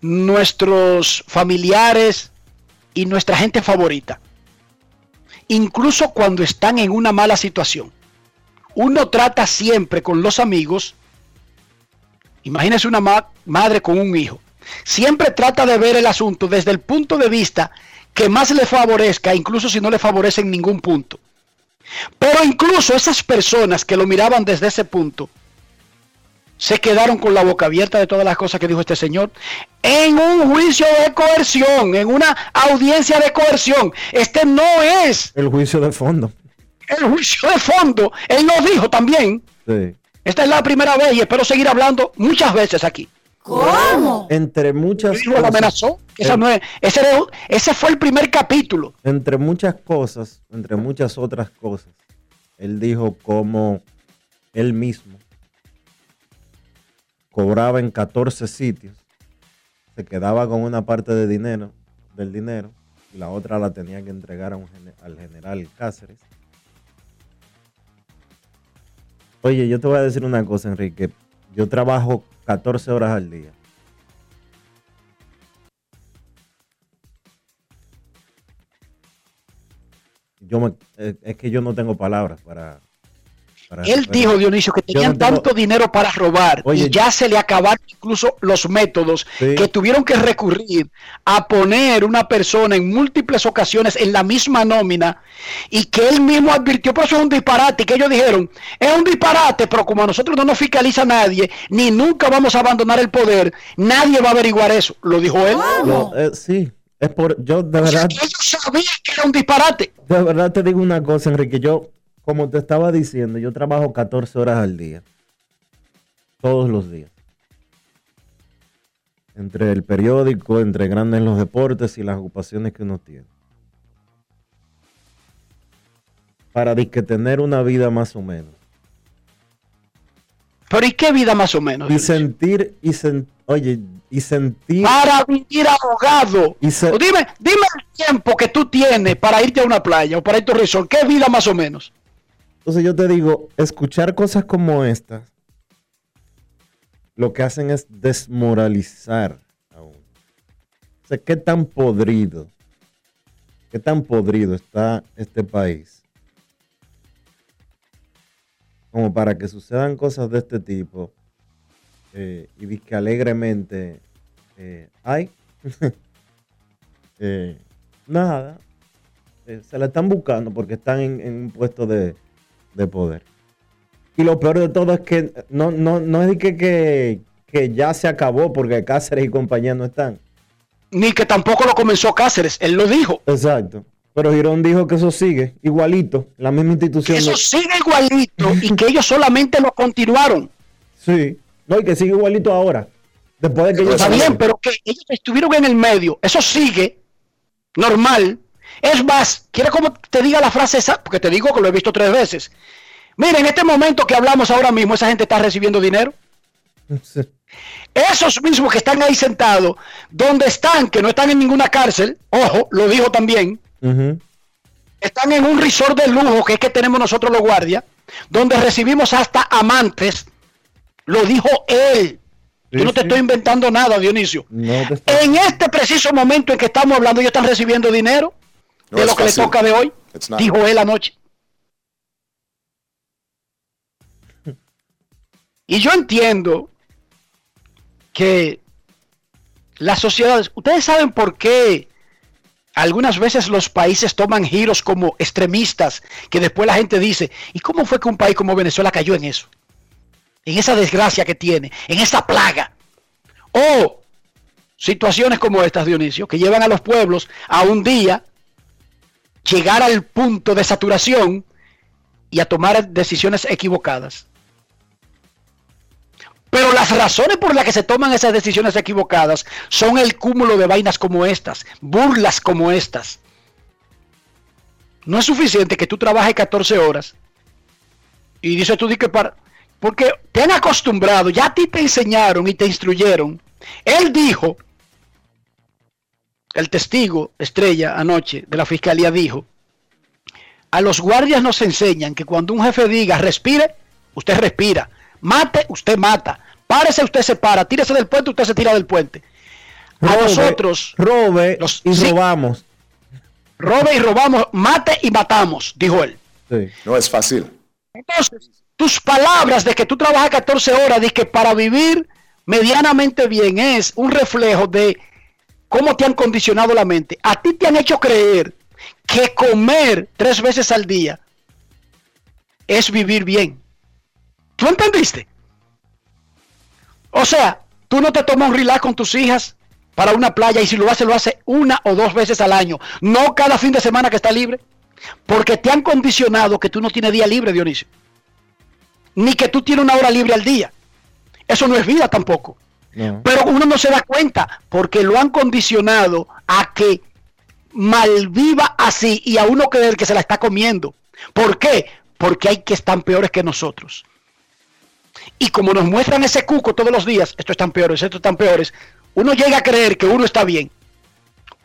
nuestros familiares y nuestra gente favorita. Incluso cuando están en una mala situación. Uno trata siempre con los amigos. Imagínese una madre con un hijo. Siempre trata de ver el asunto desde el punto de vista que más le favorezca, incluso si no le favorece en ningún punto. Pero incluso esas personas que lo miraban desde ese punto, se quedaron con la boca abierta de todas las cosas que dijo este señor en un juicio de coerción, en una audiencia de coerción. Este no es el juicio de fondo. El juicio de fondo, él lo dijo también. Sí. Esta es la primera vez y espero seguir hablando muchas veces aquí. ¿Cómo? Entre muchas cosas. Lo amenazó. no es, ese, ese fue el primer capítulo. Entre muchas cosas, entre muchas otras cosas, él dijo cómo él mismo cobraba en 14 sitios, se quedaba con una parte de dinero, del dinero y la otra la tenía que entregar al general Cáceres. Oye, yo te voy a decir una cosa, Enrique. Yo trabajo 14 horas al día. Yo eh, es que yo no tengo palabras para, él dijo, Dionisio, que tenían tanto dinero para robar y ya se le acabaron incluso los métodos que tuvieron que recurrir a poner una persona en múltiples ocasiones en la misma nómina y que él mismo advirtió, por eso es un disparate, que ellos dijeron, es un disparate, pero como a nosotros no nos fiscaliza nadie, ni nunca vamos a abandonar el poder, nadie va a averiguar eso, lo dijo él. Eh, sí, es por, yo de verdad... ellos sabían que era un disparate. De verdad te digo una cosa, Enrique, yo como te estaba diciendo, yo trabajo 14 horas al día. Todos los días. Entre el periódico, entre grandes los deportes y las ocupaciones que uno tiene. Para que tener una vida más o menos. Pero ¿y qué vida más o menos? Y sentir, y oye, y sentir. Para vivir ahogado. Y dime, dime el tiempo que tú tienes para irte a una playa o para irte a un resort. ¿Qué vida más o menos? Entonces yo te digo, escuchar cosas como estas, lo que hacen es desmoralizar a uno. O sea, qué tan podrido, qué tan podrido está este país. Como para que sucedan cosas de este tipo eh, y que alegremente, eh, ay, *laughs* eh, nada, se la están buscando porque están en un puesto de, de poder. Y lo peor de todo es que no, no, no es que, que, que ya se acabó porque Cáceres y compañía no están. Ni que tampoco lo comenzó Cáceres, él lo dijo. Exacto. Pero Girón dijo que eso sigue igualito, la misma institución. eso sigue igualito y que ellos solamente lo continuaron. Sí, no, y que sigue igualito ahora. Después de que ellos Está bien, pero que ellos estuvieron en el medio, eso sigue normal. Es más, quiere como te diga la frase esa, porque te digo que lo he visto tres veces. Mira, en este momento que hablamos ahora mismo, esa gente está recibiendo dinero. Esos mismos que están ahí sentados, donde están, que no están en ninguna cárcel, ojo, lo dijo también, están en un resort de lujo que es que tenemos nosotros los guardias, donde recibimos hasta amantes. Lo dijo él. Sí, Yo no te sí. estoy inventando nada, Dionisio. No En este preciso momento en que estamos hablando, ellos están recibiendo dinero No de lo que fácil. le toca de hoy, dijo él anoche. Y yo entiendo que las sociedades, ustedes saben por qué algunas veces los países toman giros como extremistas, que después la gente dice, ¿y cómo fue que un país como Venezuela cayó en eso? En esa desgracia que tiene, en esa plaga. O situaciones como estas, Dionisio, que llevan a los pueblos a un día llegar al punto de saturación y a tomar decisiones equivocadas. Pero las razones por las que se toman esas decisiones equivocadas son el cúmulo de vainas como estas, burlas como estas. No es suficiente que tú trabajes 14 horas y dices tú di que para... Porque te han acostumbrado, ya a ti te enseñaron y te instruyeron. Él dijo, el testigo estrella anoche de la fiscalía dijo, a los guardias nos enseñan que cuando un jefe diga respire, usted respira. Mate, usted mata. Párese, usted se para. Tírese del puente, usted se tira del puente. A Robe, nosotros, robe los- y sí. robamos. robe y robamos, mate y matamos, dijo él. Sí. No es fácil. Entonces, tus palabras de que tú trabajas 14 horas, de que para vivir medianamente bien es un reflejo de cómo te han condicionado la mente. A ti te han hecho creer que comer tres veces al día es vivir bien. ¿Tú entendiste? O sea, tú no te tomas un relax con tus hijas para una playa y si lo hace, lo hace una o dos veces al año, no cada fin de semana que está libre, porque te han condicionado que tú no tienes día libre, Dionisio, ni que tú tienes una hora libre al día. Eso no es vida tampoco. Pero uno no se da cuenta porque lo han condicionado a que malviva así y a uno creer que se la está comiendo. ¿Por qué? Porque hay que están peores que nosotros. Y como nos muestran ese cuco todos los días, estos están peores, estos están peores, uno llega a creer que uno está bien.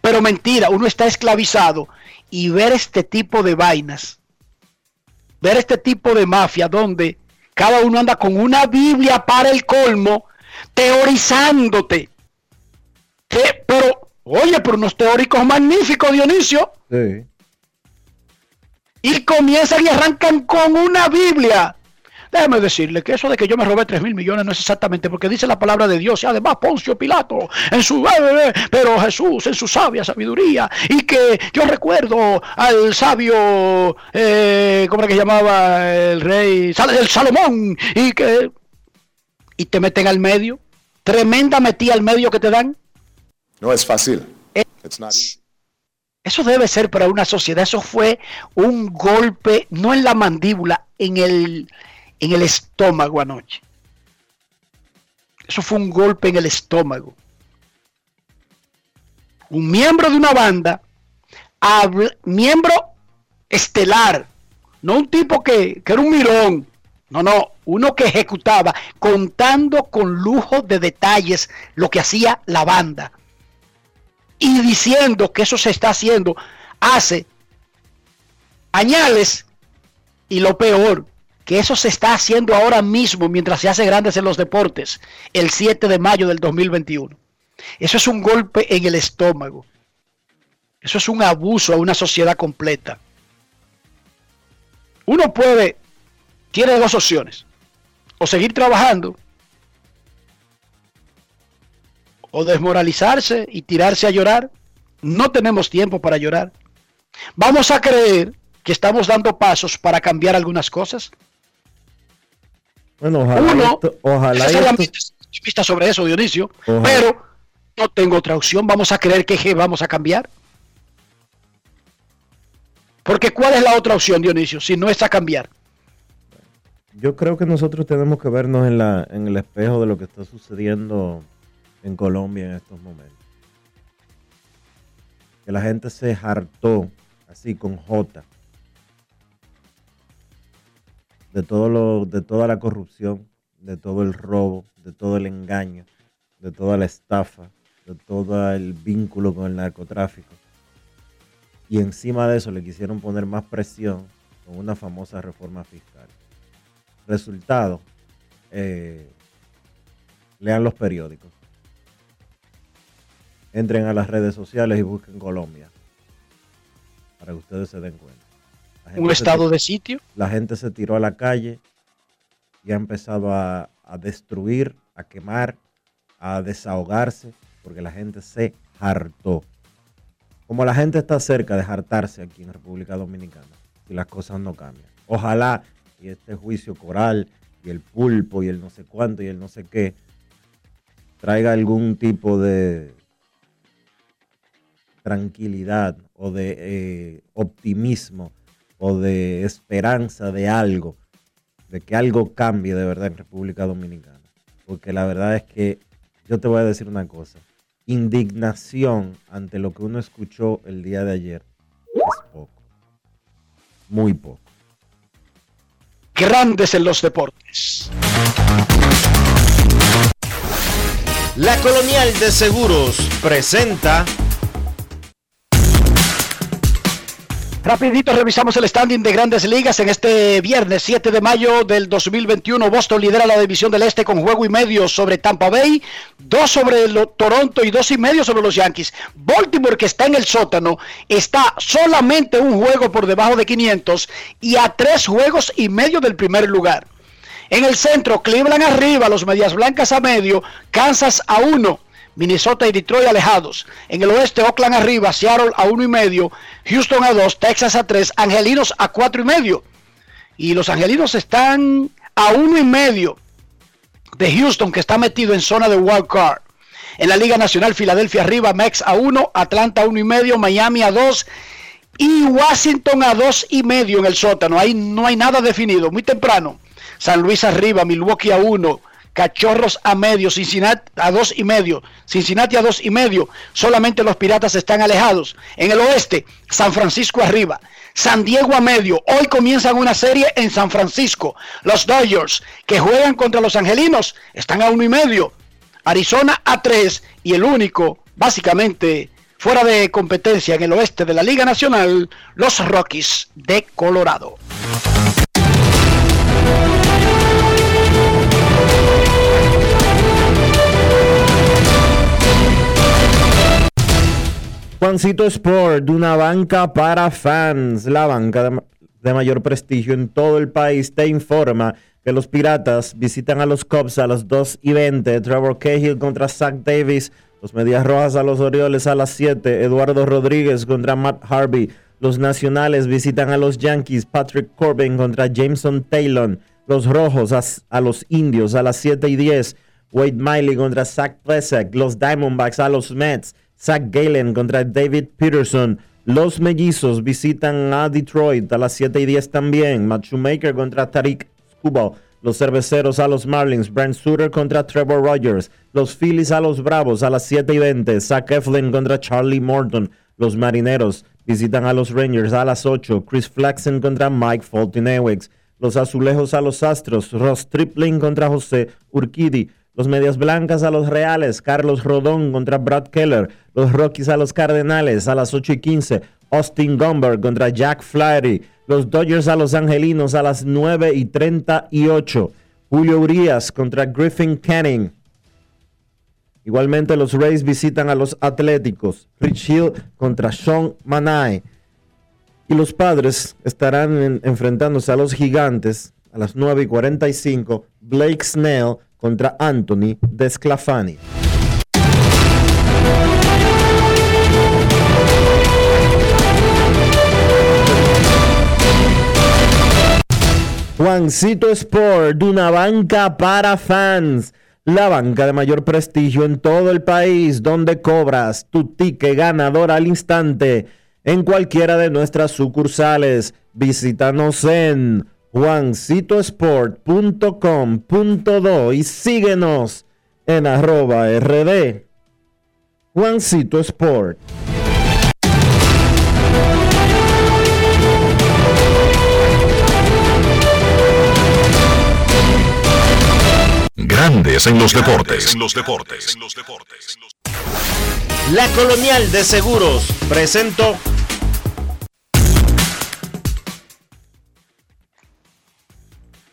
Pero mentira, uno está esclavizado y ver este tipo de vainas, ver este tipo de mafia donde cada uno anda con una Biblia para el colmo, teorizándote. Que- pero, oye, pero unos teóricos magníficos, Dionisio, Sí. y comienzan y arrancan con una Biblia. Déjeme decirle que eso de que yo me robé 3 mil millones no es exactamente porque dice la palabra de Dios y además Poncio Pilato en su eh, eh, pero Jesús en su sabia sabiduría y que yo recuerdo al sabio eh, ¿cómo era que llamaba el rey el Salomón y que y te meten al medio tremenda metida al medio que te dan No es fácil. Eh, It's not easy. Eso debe ser para una sociedad. Eso fue un golpe, no en la mandíbula, en el, en el estómago anoche. Eso fue un golpe en el estómago. Un miembro de una banda, miembro estelar, no un tipo que, que era un mirón, no, no, uno que ejecutaba contando con lujo de detalles lo que hacía la banda y diciendo que eso se está haciendo hace añales y lo peor, que eso se está haciendo ahora mismo mientras se hace grandes en los deportes, el 7 de mayo del 2021. Eso es un golpe en el estómago. Eso es un abuso a una sociedad completa. Uno puede, tiene dos opciones, o seguir trabajando o desmoralizarse y tirarse a llorar. No tenemos tiempo para llorar. Vamos a creer que estamos dando pasos para cambiar algunas cosas. Bueno, ojalá, Uno, esto- ojalá esa es la optimista sobre eso, Dionisio, Ojalá. pero no tengo otra opción. Vamos a creer que vamos a cambiar. Porque ¿cuál es la otra opción, Dionisio? Si no es a cambiar. Yo creo que nosotros tenemos que vernos en, la, en el espejo de lo que está sucediendo en Colombia en estos momentos. Que la gente se hartó, así con J, de, todo lo, de toda la corrupción, de todo el robo, de todo el engaño, de toda la estafa, de todo el vínculo con el narcotráfico. y encima de eso le quisieron poner más presión con una famosa reforma fiscal. Resultado, eh, lean los periódicos, entren a las redes sociales y busquen Colombia para que ustedes se den cuenta. Un estado tiró- de sitio. La gente se tiró a la calle y ha empezado a, a destruir, a quemar, a desahogarse, porque la gente se hartó. Como la gente está cerca de hartarse aquí en República Dominicana, y las cosas no cambian. Ojalá y este juicio coral y el pulpo y el no sé cuánto y el no sé qué traiga algún tipo de tranquilidad o de eh, optimismo o de esperanza de algo, de que algo cambie de verdad en República Dominicana. Porque la verdad es que yo te voy a decir una cosa, indignación ante lo que uno escuchó el día de ayer es poco, muy poco. Grandes en los deportes. La Colonial de Seguros presenta Rapidito revisamos el standing de grandes ligas en este viernes 7 de mayo del 2021. Boston lidera la división del este con juego y medio sobre Tampa Bay, dos sobre Toronto y dos y medio sobre los Yankees. Baltimore que está en el sótano está solamente un juego por debajo de 500 y a tres juegos y medio del primer lugar. En el centro, Cleveland arriba, los Medias Blancas a medio, Kansas a uno, Minnesota y Detroit alejados. En el oeste, Oakland arriba, Seattle a uno y medio, Houston a dos, Texas a tres, Angelinos a cuatro y medio. Y los Angelinos están a uno y medio de Houston, que está metido en zona de wild card. En la Liga Nacional, Filadelfia arriba, Mex a uno, Atlanta a uno y medio, Miami a dos y Washington a dos y medio en el sótano. Ahí no hay nada definido, muy temprano. San Luis arriba, Milwaukee a uno, Cachorros a medio, Cincinnati a dos y medio, Cincinnati a dos y medio. Solamente los Piratas están alejados. En el oeste, San Francisco arriba, San Diego a medio. Hoy comienzan una serie en San Francisco. Los Dodgers que juegan contra los Angelinos están a uno y medio. Arizona a tres y el único, básicamente, fuera de competencia en el oeste de la Liga Nacional, los Rockies de Colorado. Juancito Sport, una banca para fans, la banca de, ma- de mayor prestigio en todo el país, te informa que los Piratas visitan a los Cubs a las 2 y 20, Trevor Cahill contra Zach Davis, los Medias Rojas a los Orioles a las 7, Eduardo Rodríguez contra Matt Harvey, los Nacionales visitan a los Yankees, Patrick Corbin contra Jameson Taylor, los Rojos a, los Indios a las 7 y 10, Wade Miley contra Zach Plesac, los Diamondbacks a los Mets, Zach Galen contra David Peterson. Los mellizos visitan a Detroit a las 7 y 10 también. Matt Shoemaker contra Tariq Skubal. Los cerveceros a los Marlins. Brent Suter contra Trevor Rogers. Los Phillies a los Bravos a las 7 y 20. Zach Eflin contra Charlie Morton. Los marineros visitan a los Rangers a las 8. Chris Flaxen contra Mike Fulton-Ewix. Los azulejos a los Astros. Ross Tripling contra José Urquidi. Los Medias Blancas a los Reales, Carlos Rodón contra Brad Keller. Los Rockies a los Cardenales a las 8 y 15. Austin Gomber contra Jack Flaherty. Los Dodgers a los Angelinos a las 9 y 38. Julio Urias contra Griffin Canning. Igualmente los Rays visitan a los Atléticos. Rich Hill contra Sean Manai. Y los Padres estarán en- enfrentándose a los Gigantes a las 9 y 45. Blake Snell contra Anthony Desclafani. Juancito Sport, una banca para fans. La banca de mayor prestigio en todo el país, donde cobras tu ticket ganador al instante en cualquiera de nuestras sucursales. Visítanos en juancitosport.com.do y síguenos en arroba rd. Juancito Sport. Grandes en los deportes. En los deportes. La Colonial de Seguros presentó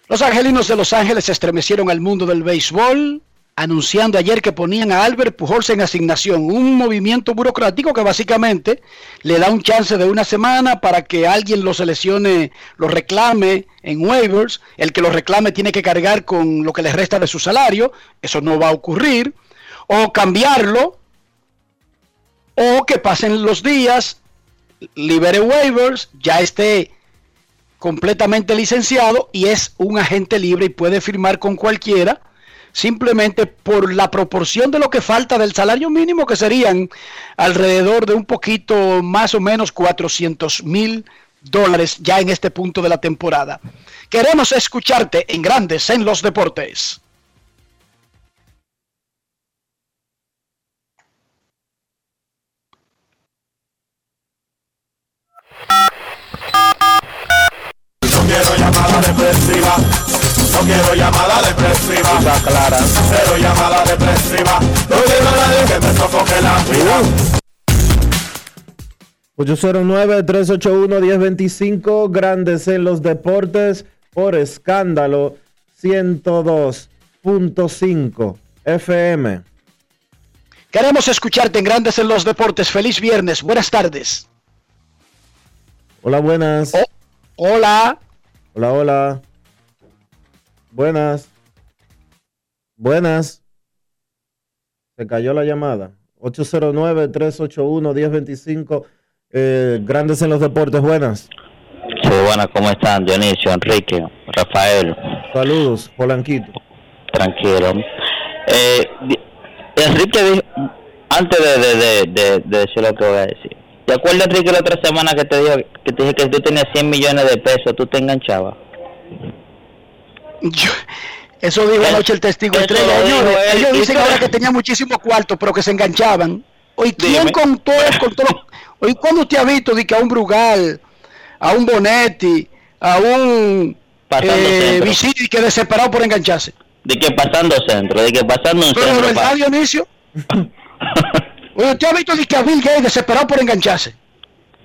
Los angelinos de Los Ángeles estremecieron al mundo del béisbol, anunciando ayer que ponían a Albert Pujols en asignación, un movimiento burocrático que básicamente le da un chance de una semana para que alguien lo seleccione, lo reclame en waivers, el que lo reclame tiene que cargar con lo que le resta de su salario, eso no va a ocurrir, o cambiarlo, o que pasen los días, libere waivers, ya esté completamente licenciado y es un agente libre y puede firmar con cualquiera simplemente por la proporción de lo que falta del salario mínimo que serían alrededor de un poquito más o menos 400 mil dólares ya en este punto de la temporada. Queremos escucharte en Grandes en los Deportes. Llamada depresiva. No quiero llamada depresiva. clara. Cero llamada depresiva. No quiero a nadie que me sofoque la vida. 809-381-1025, grandes en los deportes, por escándalo 102.5 FM. Queremos escucharte en Grandes en los Deportes. Feliz viernes. Buenas tardes. Hola, buenas. Oh, hola. Hola, hola. Buenas. Buenas. Se cayó la llamada. 809-381-1025. Eh, grandes en los deportes. Buenas. Sí, buenas, ¿cómo están? Dionisio, Enrique, Rafael, Saludos, Polanquito. tranquilo. Eh, Enrique dijo, antes de, de, de- de decir lo que voy a decir, ¿te acuerdas, Enrique, la otra semana que te, dijo, que te dije que tú tenías 100 millones de pesos, tú te enganchabas? Yo- eso dijo anoche el testigo estrella. ellos Y dicen ahora que tenía muchísimos cuartos, pero que se enganchaban. Hoy, ¿quién Dime. contó, contó Hoy, ¿cuándo usted ha visto de que a un Brugal, a un Bonetti, a un eh. Vicini que desesperado por engancharse? De que pasando centro, de que pasando un Pero centro. verdad, Dionisio. *laughs* Oye, usted ha visto de que a Bill Gates desesperado por engancharse.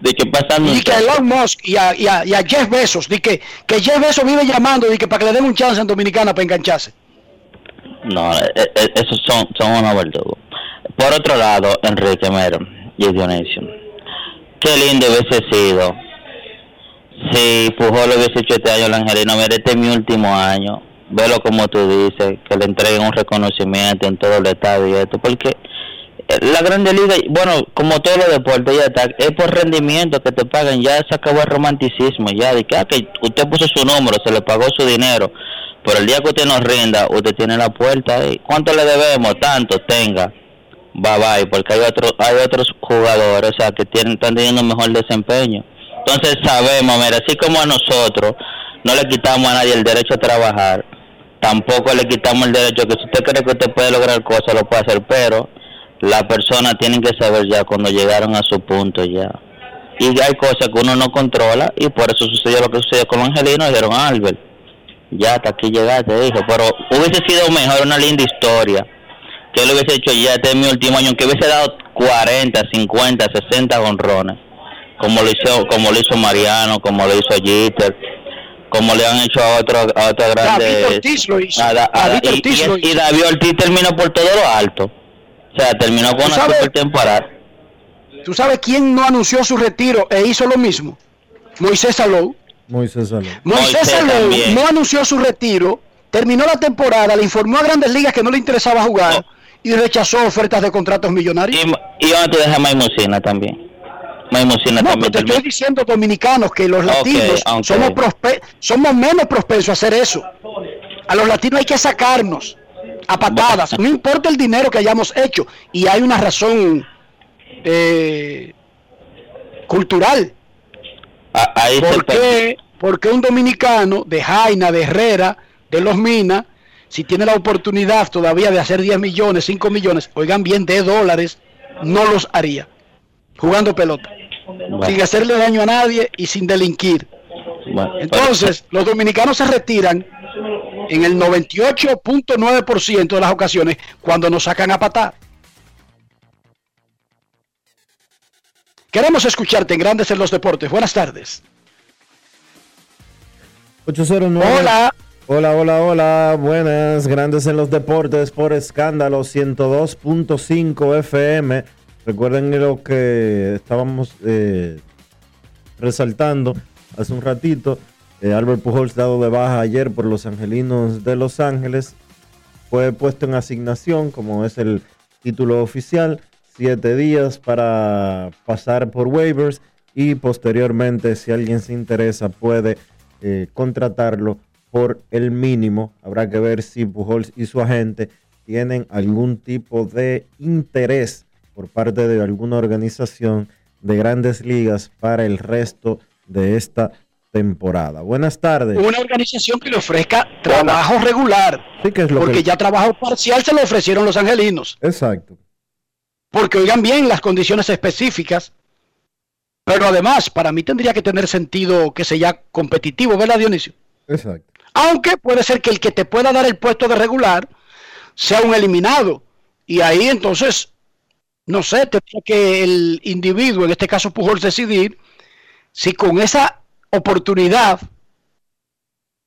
de que pasando Y que a. Elon Musk y a, y a- y a Jeff Bezos, de que, que Jeff Bezos vive llamando de que para que le den un chance en Dominicana para engancharse. No, eh, eh, esos son, son unos verdugos. Por otro lado, Enrique Mero y Dionisio, qué lindo hubiese sido si Pujol hubiese hecho este año al Angelino. Mira, este es mi último año. Velo como tú dices, que le entreguen un reconocimiento en todo el estado y esto, porque eh, la Grande Liga, bueno, como todos los deportes, ya está, es por rendimiento que te pagan, ya se acabó el romanticismo, ya, de que, ah, que usted puso su número, se le pagó su dinero, pero el día que usted nos rinda, usted tiene la puerta ahí. ¿Cuánto le debemos? Tanto, tenga. Bye bye, porque hay otros hay otros jugadores, o sea, que tienen están teniendo mejor desempeño. Entonces sabemos, mira, así como a nosotros no le quitamos a nadie el derecho a trabajar, tampoco le quitamos el derecho que si usted cree que usted puede lograr cosas, lo puede hacer, pero la persona tiene que saber ya cuando llegaron a su punto ya. Y hay cosas que uno no controla y por eso sucedió lo que sucedió con Angelino, dijeron Albert, ya hasta aquí llegaste, dijo, pero hubiese sido mejor una linda historia que él hubiese hecho ya este es mi último año, que hubiese dado 40, 50, 60 honrones, como lo hizo, como lo hizo Mariano, como lo hizo Jeter, como le han hecho a otros a otros grandes. David Ortiz lo hizo. a David y, Ortiz y- lo y hizo. David Ortiz terminó por todo lo alto. O sea, terminó con ¿Tú una sabes? super temporada. ¿Tú sabes quién no anunció su retiro e hizo lo mismo? Moisés Salou. Moisés Salón. Moisés también. no anunció su retiro, terminó la temporada, le informó a Grandes Ligas que no le interesaba jugar Oh. y rechazó ofertas de contratos millonarios. Y, y vamos a dejar Maimusina también. Maimusina No, también pero te terminó. estoy diciendo dominicanos que los latinos ok. somos prospe- somos menos propensos a hacer eso. A los latinos hay que sacarnos a patadas, no importa el dinero que hayamos hecho. Y hay una razón eh, cultural. A- ahí ¿Por qué? Porque un dominicano de Jaina, de Herrera, de Los Minas, si tiene la oportunidad todavía de hacer 10 millones, 5 millones, oigan bien, de dólares, no los haría. Jugando pelota. Bueno, Sin hacerle daño a nadie y sin delinquir. bueno, Entonces, los dominicanos se retiran en el 98.9% de las ocasiones cuando nos sacan a patar. Queremos escucharte en Grandes en los Deportes. Buenas tardes. 809. Hola. Hola, hola, hola, buenas, grandes en los deportes por escándalo 102.5 FM. Recuerden lo que estábamos eh, resaltando hace un ratito. Eh, Albert Pujols dado de baja ayer por los angelinos de Los Ángeles. Fue puesto en asignación, como es el título oficial, siete días para pasar por waivers y posteriormente, si alguien se interesa, puede eh, contratarlo por el mínimo. Habrá que ver si Pujols y su agente tienen algún tipo de interés por parte de alguna organización de grandes ligas para el resto de esta temporada. Buenas tardes. Una organización que le ofrezca trabajo regular. Sí, que es lo porque que- ya trabajo parcial se lo ofrecieron los angelinos. Exacto. Porque oigan bien las condiciones específicas. Pero además, para mí tendría que tener sentido que sea competitivo, ¿verdad, Dionisio? Exacto. Aunque puede ser que el que te pueda dar el puesto de regular sea un eliminado. Y ahí entonces, no sé, tendría que el individuo, en este caso Pujols, decidir si con esa oportunidad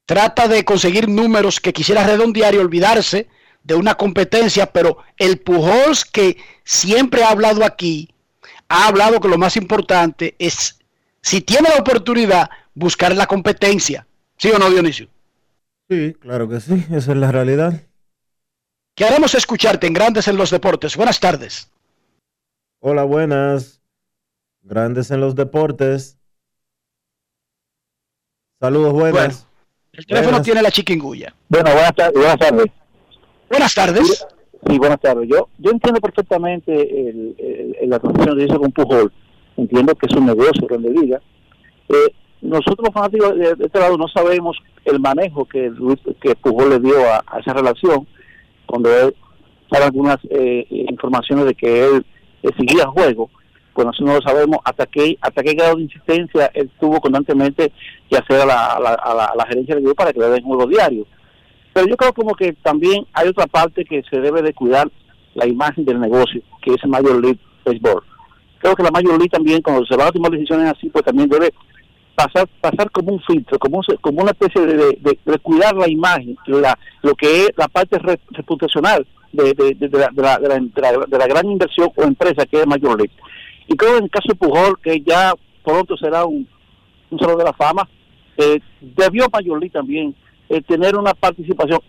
trata de conseguir números que quisiera redondear y olvidarse de una competencia, pero el Pujols que siempre ha hablado aquí, ha hablado que lo más importante es, si tiene la oportunidad, buscar la competencia. ¿Sí o no, Dionisio? Sí, claro que sí, esa es la realidad. Queremos escucharte en Grandes en los Deportes. Buenas tardes. Hola, buenas. Grandes en los deportes. Saludos, buenas. Bueno, el teléfono Buenas. tiene la chiquinguya. Bueno, buenas tardes. Buenas tardes. Buenas tardes. Sí, buenas tardes. Yo yo entiendo perfectamente el, el- el- la transición que hizo con Pujol. Entiendo que es un negocio grande liga. Eh, nosotros los fanáticos de, de este lado no sabemos el manejo que Luis- que Pujol le dio a, a esa relación cuando él algunas eh, informaciones de que él eh, seguía el juego pues nosotros no lo sabemos hasta qué hasta qué grado de insistencia él tuvo constantemente que hacer a la, a la, a la- a la gerencia del grupo para que le den juego diario pero yo creo como que también hay otra parte que se debe de cuidar la imagen del negocio, que es el Major League Baseball. Creo que la Major League también, cuando se van a tomar decisiones así, pues también debe pasar pasar como un filtro, como, un- como una especie de, de- cuidar la imagen, la, lo que es la parte re- reputacional de, de- de la- de la- de la- de la gran inversión o empresa que es Major League. Y creo que en el caso de Pujol, que ya pronto será un, un salón de la fama, eh, debió League también eh, tener una participación,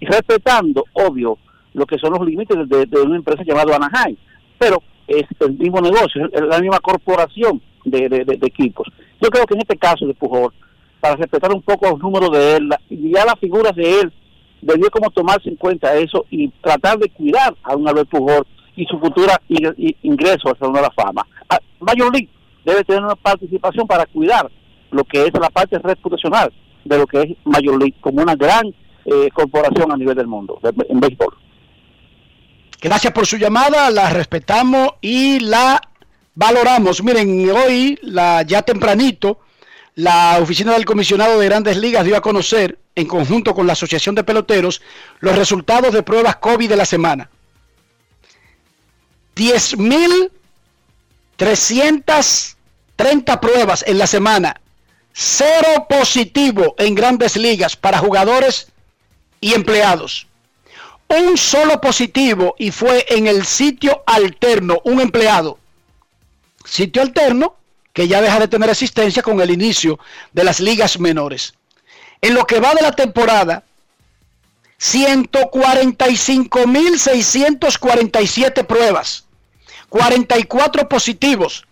respetando, obvio, lo que son los límites de, una empresa llamada Anaheim, pero es el mismo negocio, es la misma corporación de, de- equipos. Yo creo que en este caso de Pujol, para respetar un poco los números de él la- ya las figuras de él, debió como tomarse en cuenta eso y tratar de cuidar a un Albert Pujol y su futura ingreso al Salón de la Fama. Ah, Major League debe tener una participación para cuidar lo que es la parte reputacional de lo que es Major League como una gran eh, corporación a nivel del mundo en béisbol. Gracias por su llamada, la respetamos y la valoramos. Miren, hoy, la, ya tempranito, la oficina del comisionado de grandes ligas dio a conocer, en conjunto con la Asociación de Peloteros, los resultados de pruebas COVID de la semana. 10.330 pruebas en la semana. Cero positivo en grandes ligas para jugadores y empleados un solo positivo y fue en el sitio alterno, un empleado. Sitio alterno que ya deja de tener existencia con el inicio de las ligas menores. En lo que va de la temporada, 145.647 pruebas, 44 positivos,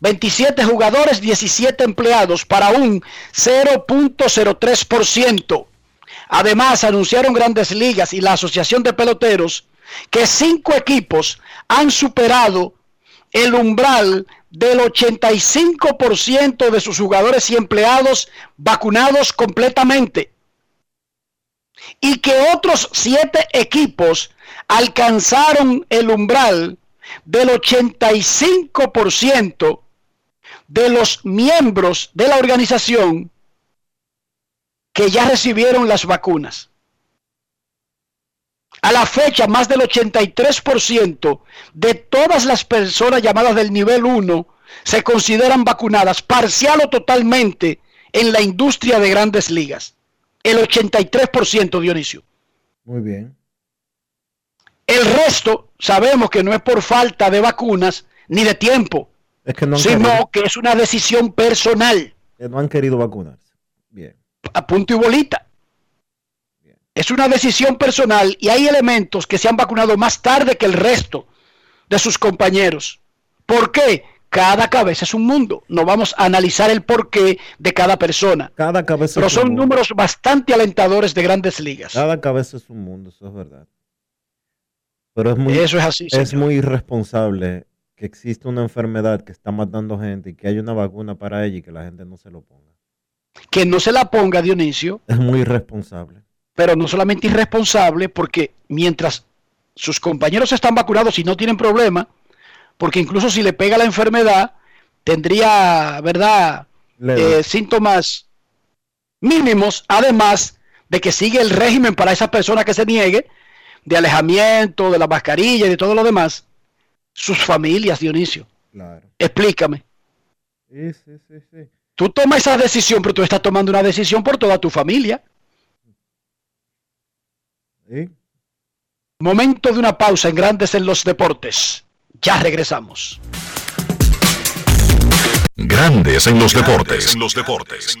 27 jugadores, 17 empleados para un 0.03%. Además, anunciaron grandes ligas y la Asociación de Peloteros que cinco equipos han superado el umbral del 85% de sus jugadores y empleados vacunados completamente. Y que otros siete equipos alcanzaron el umbral del 85% de los miembros de la organización que ya recibieron las vacunas. A la fecha, más del 83% de todas las personas llamadas del nivel 1 se consideran vacunadas parcial o totalmente en la industria de grandes ligas. El 83%, Dionisio. Muy bien. El resto sabemos que no es por falta de vacunas ni de tiempo, Es que no han, sino querido, que es una decisión personal. que no han querido vacunarse. Bien. a punto y bolita. Es una decisión personal y hay elementos que se han vacunado más tarde que el resto de sus compañeros. ¿Por qué? Cada cabeza es un mundo. No vamos a analizar el porqué de cada persona. Cada cabeza Pero es un son mundo. números bastante alentadores de grandes ligas. Cada cabeza es un mundo, eso es verdad. Pero es muy, Eso es así. es señor. muy irresponsable que exista una enfermedad que está matando gente y que haya una vacuna para ella y que la gente no se lo ponga. Que no se la ponga Dionisio, Es muy irresponsable. pero no solamente irresponsable, porque mientras sus compañeros están vacunados y no tienen problema, porque incluso si le pega la enfermedad, tendría, ¿verdad? Eh, síntomas mínimos, además de que sigue el régimen para esa persona que se niegue, de alejamiento, de la mascarilla y de todo lo demás, sus familias, Dionisio. Claro. Explícame. Sí, sí, sí, sí. Tú tomas esa decisión, pero tú estás tomando una decisión por toda tu familia. Sí. Momento de una pausa en Grandes en los Deportes. Ya regresamos. Grandes en los deportes. En los deportes. En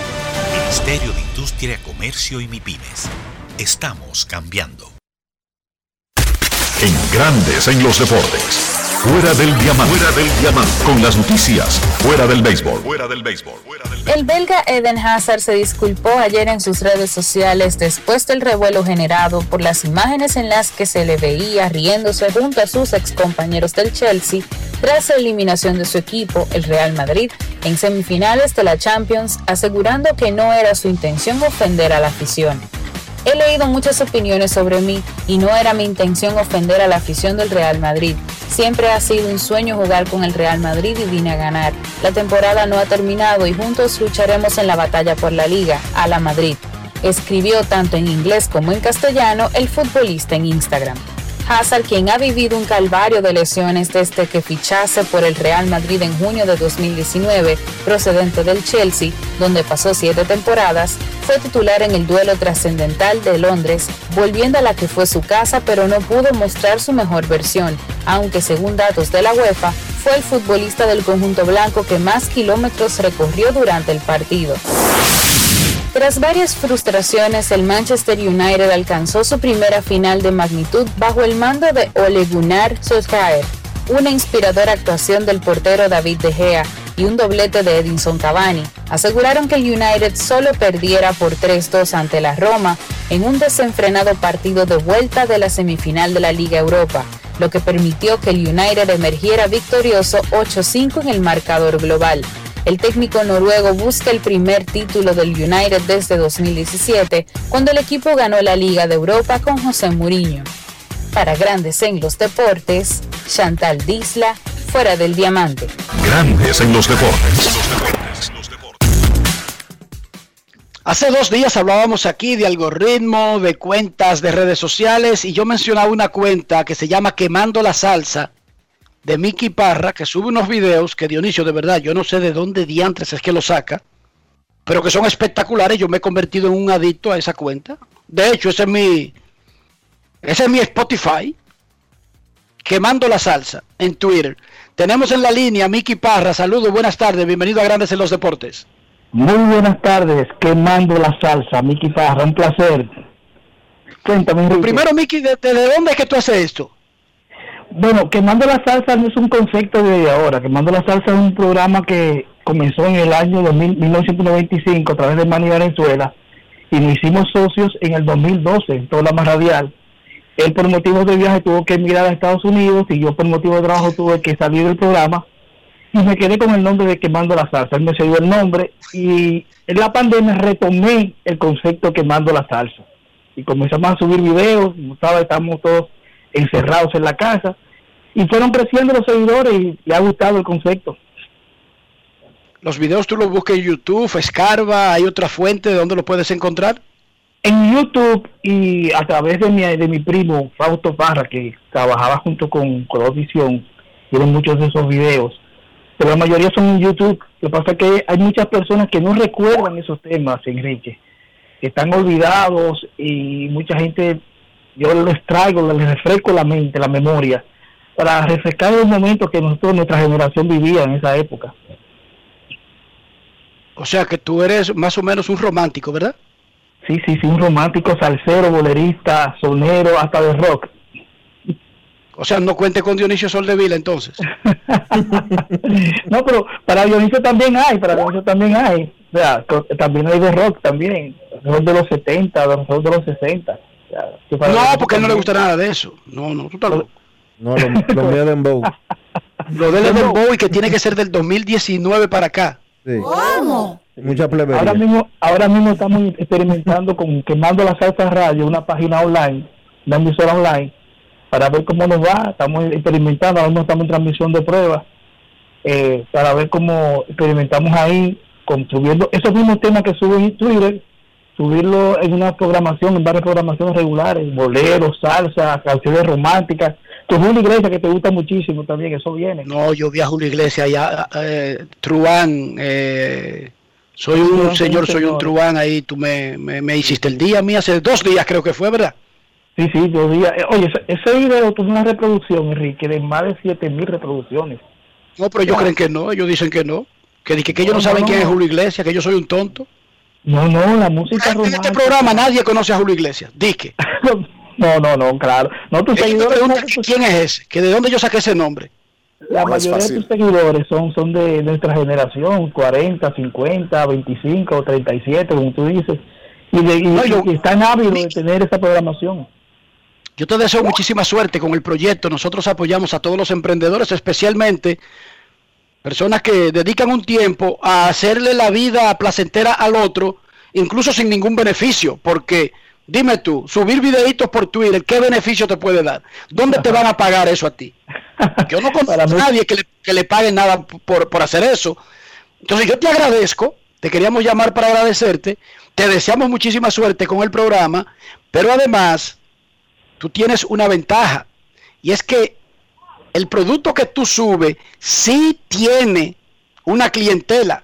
Ministerio de Industria, Comercio y MIPIMES. Estamos cambiando. En Grandes en los deportes. Fuera del diamante. Fuera del diamante. Con las noticias. Fuera del béisbol. Fuera del béisbol. El belga Eden Hazard se disculpó ayer en sus redes sociales después del revuelo generado por las imágenes en las que se le veía riéndose junto a sus excompañeros del Chelsea tras la eliminación de su equipo, el Real Madrid, en semifinales de la Champions, asegurando que no era su intención ofender a la afición. He leído muchas opiniones sobre mí y no era mi intención ofender a la afición del Real Madrid. Siempre ha sido un sueño jugar con el Real Madrid y vine a ganar. La temporada no ha terminado y juntos lucharemos en la batalla por la liga, a la Madrid. Escribió tanto en inglés como en castellano el futbolista en Instagram. Hazard, quien ha vivido un calvario de lesiones desde que fichase por el Real Madrid en junio de 2019, procedente del Chelsea, donde pasó siete temporadas, fue titular en el duelo trascendental de Londres, volviendo a la que fue su casa, pero no pudo mostrar su mejor versión, aunque según datos de la UEFA, fue el futbolista del conjunto blanco que más kilómetros recorrió durante el partido. Tras varias frustraciones, el Manchester United alcanzó su primera final de magnitud bajo el mando de Ole Gunnar Solskjaer, una inspiradora actuación del portero David De Gea y un doblete de Edinson Cavani. Aseguraron que el United solo perdiera por 3-2 ante la Roma en un desenfrenado partido de vuelta de la semifinal de la Liga Europa, lo que permitió que el United emergiera victorioso 8-5 en el marcador global. El técnico noruego busca el primer título del United desde 2017, cuando el equipo ganó la Liga de Europa con José Mourinho. Para Grandes en los Deportes, Chantal Disla, fuera del diamante. Grandes en los deportes. Hace dos días hablábamos aquí de algoritmo, de cuentas de redes sociales y yo mencionaba una cuenta que se llama Quemando la Salsa de Mickey Parra que sube unos videos que Dionisio de verdad yo no sé de dónde diantres es que lo saca, pero que son espectaculares. Yo me he convertido en un adicto a esa cuenta. De hecho, ese es mi, ese es mi Spotify. Quemando la salsa en Twitter. Tenemos en la línea a Mickey Parra. Saludos, buenas tardes. Bienvenido a Grandes en los Deportes. Muy buenas tardes, quemando la salsa, Miki Parra, un placer. Cuéntame, Enrique. Primero, Miki, ¿de, de dónde es que tú haces esto? Bueno, quemando la salsa no es un concepto de ahora. Quemando la salsa es un programa que comenzó en el año 2000, 1995 a través de Manny Venezuela y nos hicimos socios en el 2012 en programa radial. Él por motivos de viaje tuvo que emigrar a Estados Unidos y yo por motivo de trabajo tuve que salir del programa y me quedé con el nombre de Quemando la Salsa. Él me cedió el nombre y en la pandemia retomé el concepto Quemando la Salsa. Y comenzamos a subir videos, como estamos todos encerrados en la casa y fueron creciendo los seguidores y le ha gustado el concepto. Los videos tú los buscas en YouTube, Escarba, hay otra fuente de donde lo puedes encontrar. En YouTube y a través de mi, de mi primo Fausto Parra, que trabajaba junto con Color tienen muchos de esos videos pero la mayoría son en YouTube. Lo que pasa es que hay muchas personas que no recuerdan esos temas, Enrique, que están olvidados y mucha gente, yo les traigo, les refresco la mente, la memoria, para refrescar los momentos que nosotros, nuestra generación vivía en esa época. O sea que tú eres más o menos un romántico, ¿verdad? Sí, sí, sí, un romántico, salsero, bolerista, sonero, hasta de rock. O sea, no cuente con Dionisio Soldevila entonces. *laughs* no, pero para Dionisio también hay, para Dionisio también hay. O sea, también hay de rock también, rock de los 70, de rock de los 60. no, porque a él no le gusta nada de eso. No, no, tú estás loco. No, lo, lo mío de Dembow. *laughs* Lo de Dembow y que tiene que ser del 2019 para acá. Sí. ¿Cómo? Mucha plebería. Ahora mismo, ahora mismo estamos experimentando con Quemando la Salsa Radio, una página online, una emisora online, para ver cómo nos va. Estamos experimentando, ahora mismo estamos en transmisión de pruebas, eh, para ver cómo experimentamos ahí, construyendo esos mismos temas que suben en Twitter, subirlo en una programación, en varias programaciones regulares, boleros, salsa, canciones románticas. Tu Julio Iglesia, que te gusta muchísimo también, eso viene. No, yo vi a Julio Iglesias allá, eh, Truán, eh, soy un señor, soy un Truán ahí, tú me, me, me hiciste el día a mí hace dos días creo que fue, ¿verdad? Sí, sí, dos días. Eh, Oye, ese, video tuvo una reproducción, Enrique, de más de 7000 reproducciones. No, pero ellos creen que no, ellos dicen que no. Que, que, que ellos no, No, saben no, quién es. Julio Iglesias, que yo soy un tonto. No, no, la música En romántica. este programa nadie conoce a Julio Iglesias. Dique. *laughs* No, no, no, claro. No, tus seguidores, quién es ese, que de dónde yo saqué ese nombre. La No mayoría de tus seguidores son, son de nuestra generación, 40, 50, 25, 37, como tú dices. Y, de, y, No, yo- y están ávidos de tener esa programación. Yo te deseo muchísima suerte con el proyecto. Nosotros apoyamos a todos los emprendedores, especialmente personas que dedican un tiempo a hacerle la vida placentera al otro, incluso sin ningún beneficio, porque dime tú, subir videitos por Twitter, ¿qué beneficio te puede dar? ¿Dónde te van a pagar eso a ti? Yo no conozco a nadie que le, que le pague nada por, por hacer eso. Entonces yo te agradezco, te queríamos llamar para agradecerte, te deseamos muchísima suerte con el programa, pero además tú tienes una ventaja y es que el producto que tú subes sí tiene una clientela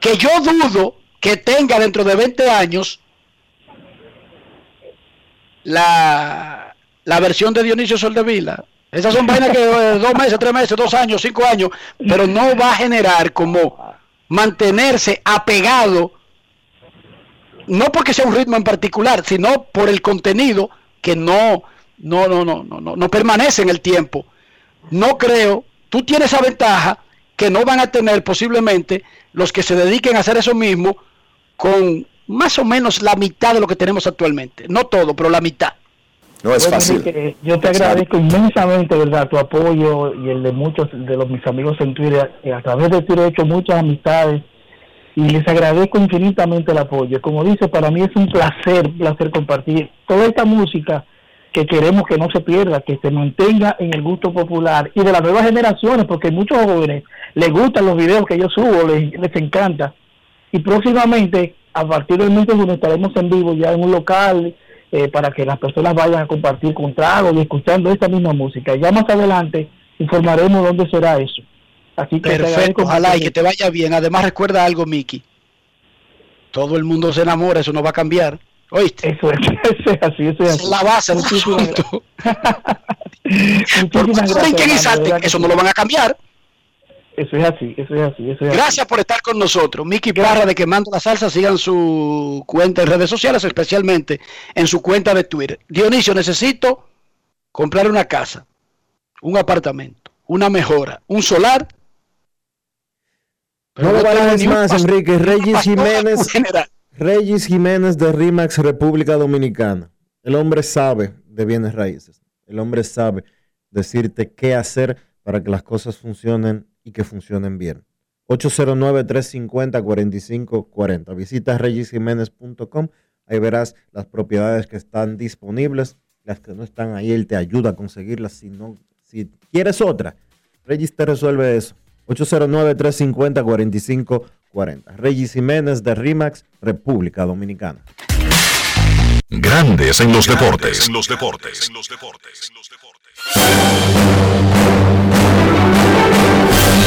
que yo dudo que tenga dentro de 20 años la, la versión de Dionisio Soldevila. Esas son vainas que eh, dos meses, tres meses, dos años, cinco años, pero no va a generar como mantenerse apegado, no porque sea un ritmo en particular, sino por el contenido que no, no, no, no, no, no, no permanece en el tiempo. No creo, tú tienes esa ventaja que no van a tener posiblemente los que se dediquen a hacer eso mismo con más o menos la mitad de lo que tenemos actualmente. No todo, pero la mitad. No es Bueno, fácil. Enrique, yo te agradezco inmensamente, ¿verdad? Tu apoyo y el de muchos de los mis amigos en Twitter. Eh, A través de Twitter he hecho muchas amistades y les agradezco infinitamente el apoyo. Como dice, para mí es un placer, un placer compartir toda esta música que queremos que no se pierda, que se mantenga en el gusto popular y de las nuevas generaciones, porque muchos jóvenes les gustan los videos que yo subo, les, les encanta. Y próximamente, a partir del mes de junio, estaremos en vivo ya en un local eh, para que las personas vayan a compartir con tragos y escuchando esta misma música. Ya más adelante informaremos dónde será eso. Así que Perfecto, ojalá y que te vaya bien. Además, recuerda algo, Miki. Todo el mundo se enamora, eso no va a cambiar. ¿Oíste? Eso es, *laughs* eso es así, eso es Esa así. es la base del asunto. *laughs* Muchísimas gracias, eso no lo van a cambiar. Eso es así, eso es así, eso es así. Gracias por estar con nosotros. Miki Parra de Quemando la Salsa, sigan su cuenta en redes sociales, especialmente en su cuenta de Twitter. Dionisio, necesito comprar una casa, un apartamento, una mejora, un solar. No lo barajes más, Enrique. pastora Jiménez. Regis Jiménez de RIMAX, República Dominicana. El hombre sabe de bienes raíces. El hombre sabe decirte qué hacer para que las cosas funcionen y que funcionen bien. 809-350-4540. Visita regisjiménez.com. Ahí verás las propiedades que están disponibles. Las que no están ahí, él te ayuda a conseguirlas. Si, no, si quieres otra, Regis te resuelve eso. 809-350-4540. Regis Jiménez de RIMAX, República Dominicana. Grandes en los deportes. los deportes.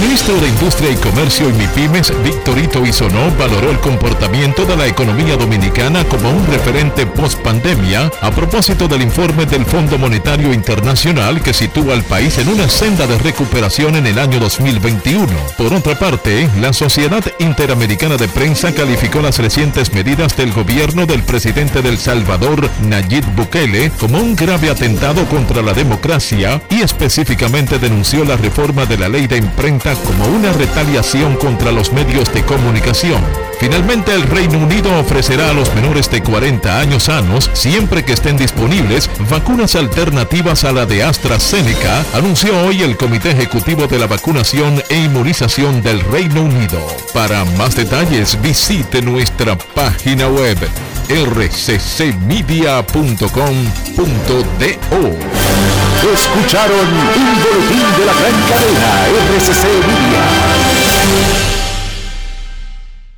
Ministro de Industria y Comercio y MIPIMES, Victorito Isonó, valoró el comportamiento de la economía dominicana como un referente post-pandemia a propósito del informe del Fondo Monetario Internacional que sitúa al país en una senda de recuperación en el año 2021. Por otra parte, la Sociedad Interamericana de Prensa calificó las recientes medidas del gobierno del presidente del Salvador, Nayib Bukele, como un grave atentado contra la democracia y específicamente denunció la reforma de la ley de imprenta como una retaliación contra los medios de comunicación. Finalmente, el Reino Unido ofrecerá a los menores de 40 años sanos, siempre que estén disponibles, vacunas alternativas a la de AstraZeneca, anunció hoy el Comité Ejecutivo de la Vacunación e Inmunización del Reino Unido. Para más detalles, visite nuestra página web rccmedia.com.do. Escucharon un boletín de la gran cadena RCC Media.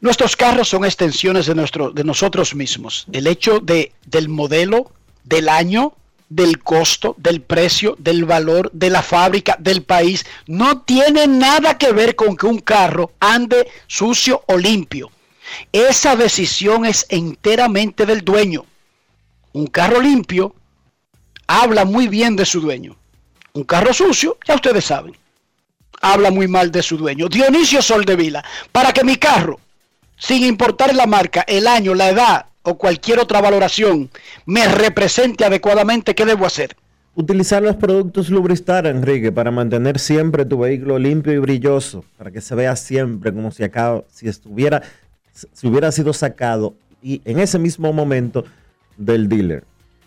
Nuestros carros son extensiones de, nuestro, de nosotros mismos. El hecho de, del modelo, del año, del costo, del precio, del valor, de la fábrica, del país, no tiene nada que ver con que un carro ande sucio o limpio. Esa decisión es enteramente del dueño. Un carro limpio habla muy bien de su dueño. Un carro sucio, ya ustedes saben, habla muy mal de su dueño. Dionisio Soldevila, para que mi carro sin importar la marca, el año, la edad o cualquier otra valoración, me represente adecuadamente, ¿qué debo hacer? Utilizar los productos Lubristar, Enrique, para mantener siempre tu vehículo limpio y brilloso, para que se vea siempre como si estuviera, si hubiera sido sacado y en ese mismo momento del dealer.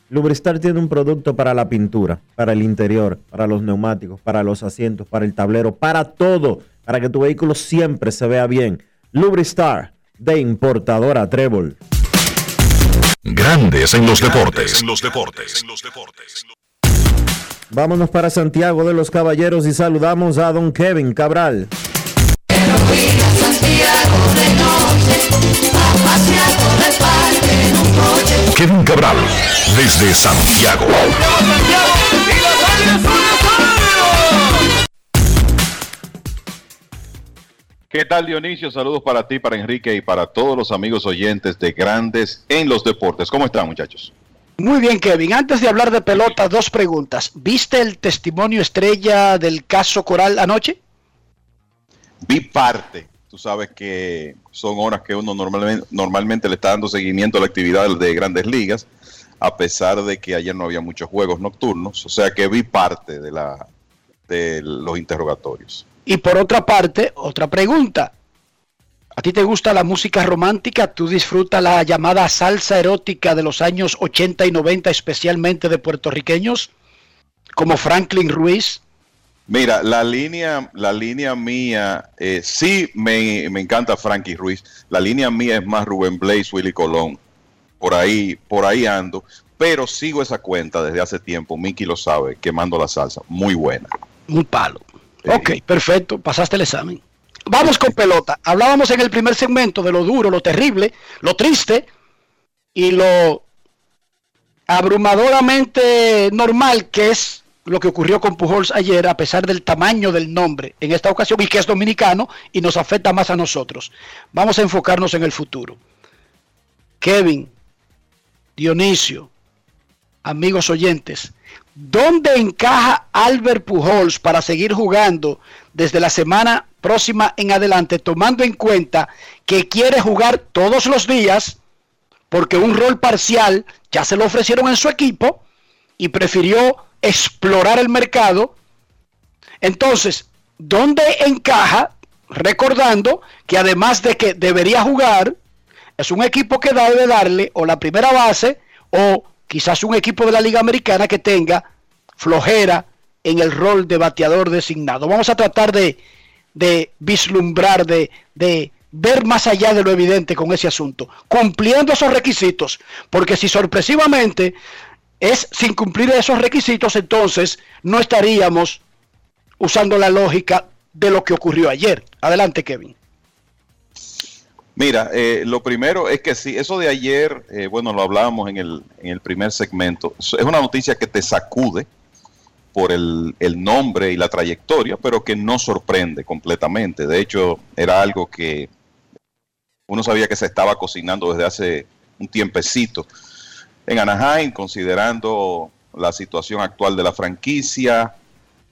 Lubristar tiene un producto para la pintura, para el interior, para los neumáticos, para los asientos, para el tablero, para todo, para que tu vehículo siempre se vea bien. Lubristar de importadora Trébol. Grandes en los deportes. En los deportes. Vámonos para Santiago de los Caballeros y saludamos a don Kevin Cabral. Kevin Cabral, desde Santiago. ¿Qué tal Dionisio? Saludos para ti, para Enrique y para todos los amigos oyentes de Grandes en los Deportes. ¿Cómo están muchachos? Muy bien, Kevin. Antes de hablar de pelota, dos preguntas. ¿Viste el testimonio estrella del caso Coral anoche? Vi parte. Tú sabes que son horas que uno normalmente, normalmente le está dando seguimiento a la actividad de grandes ligas, a pesar de que ayer no había muchos juegos nocturnos. O sea que vi parte de, la, de los interrogatorios. Y por otra parte, otra pregunta. ¿A ti te gusta la música romántica? ¿Tú disfrutas la llamada salsa erótica de los años 80 y 90, especialmente de puertorriqueños? Como Franklin Ruiz. Mira, la línea, la línea mía, eh, sí me, me, encanta Frankie Ruiz. La línea mía es más Rubén Blaze, Willy Colón. Por ahí, por ahí ando. Pero sigo esa cuenta desde hace tiempo. Miki lo sabe, quemando la salsa. Muy buena. Un palo. Ok, perfecto, pasaste el examen. Vamos con pelota. Hablábamos en el primer segmento de lo duro, lo terrible, lo triste y lo abrumadoramente normal que es lo que ocurrió con Pujols ayer, a pesar del tamaño del nombre en esta ocasión y que es dominicano y nos afecta más a nosotros. Vamos a enfocarnos en el futuro. Kevin, Dionisio, amigos oyentes, ¿Dónde encaja Albert Pujols para seguir jugando desde la semana próxima en adelante, tomando en cuenta que quiere jugar todos los días, porque un rol parcial ya se lo ofrecieron en su equipo y prefirió explorar el mercado? Entonces, ¿dónde encaja? Recordando que además de que debería jugar, es un equipo que debe darle o la primera base o quizás un equipo de la Liga Americana que tenga flojera en el rol de bateador designado. Vamos a tratar de, vislumbrar, de ver más allá de lo evidente con ese asunto, cumpliendo esos requisitos, porque si sorpresivamente es sin cumplir esos requisitos, entonces no estaríamos usando la lógica de lo que ocurrió ayer. Adelante, Kevin. Mira, eh, lo primero es que sí, eso de ayer, eh, bueno, lo hablábamos en el, en el primer segmento, es una noticia que te sacude por el, el, nombre y la trayectoria, pero que no sorprende completamente. De hecho, era algo que uno sabía que se estaba cocinando desde hace un tiempecito en Anaheim, considerando la situación actual de la franquicia,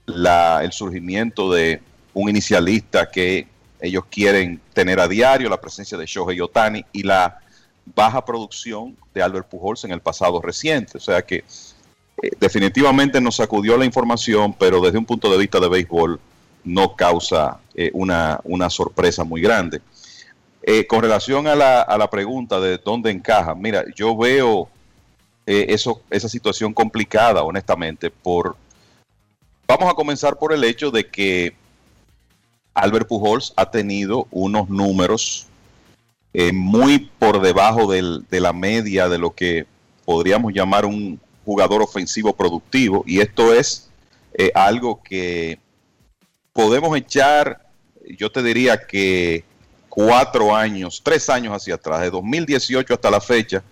la, el surgimiento de un inicialista que ellos quieren tener a diario la presencia de Shohei Otani y la baja producción de Albert Pujols en el pasado reciente. O sea que eh, definitivamente nos sacudió la información, pero desde un punto de vista de béisbol no causa eh, una, una, sorpresa muy grande. Eh, con relación a la, a la, pregunta de dónde encaja, mira, yo veo eso, esa situación complicada, honestamente, por... Vamos a comenzar por el hecho de que Albert Pujols ha tenido unos números eh, muy por debajo de la media de lo que podríamos llamar un jugador ofensivo productivo. Y esto es eh, algo que podemos echar, yo te diría que cuatro años, tres años hacia atrás, de 2018 hasta la fecha,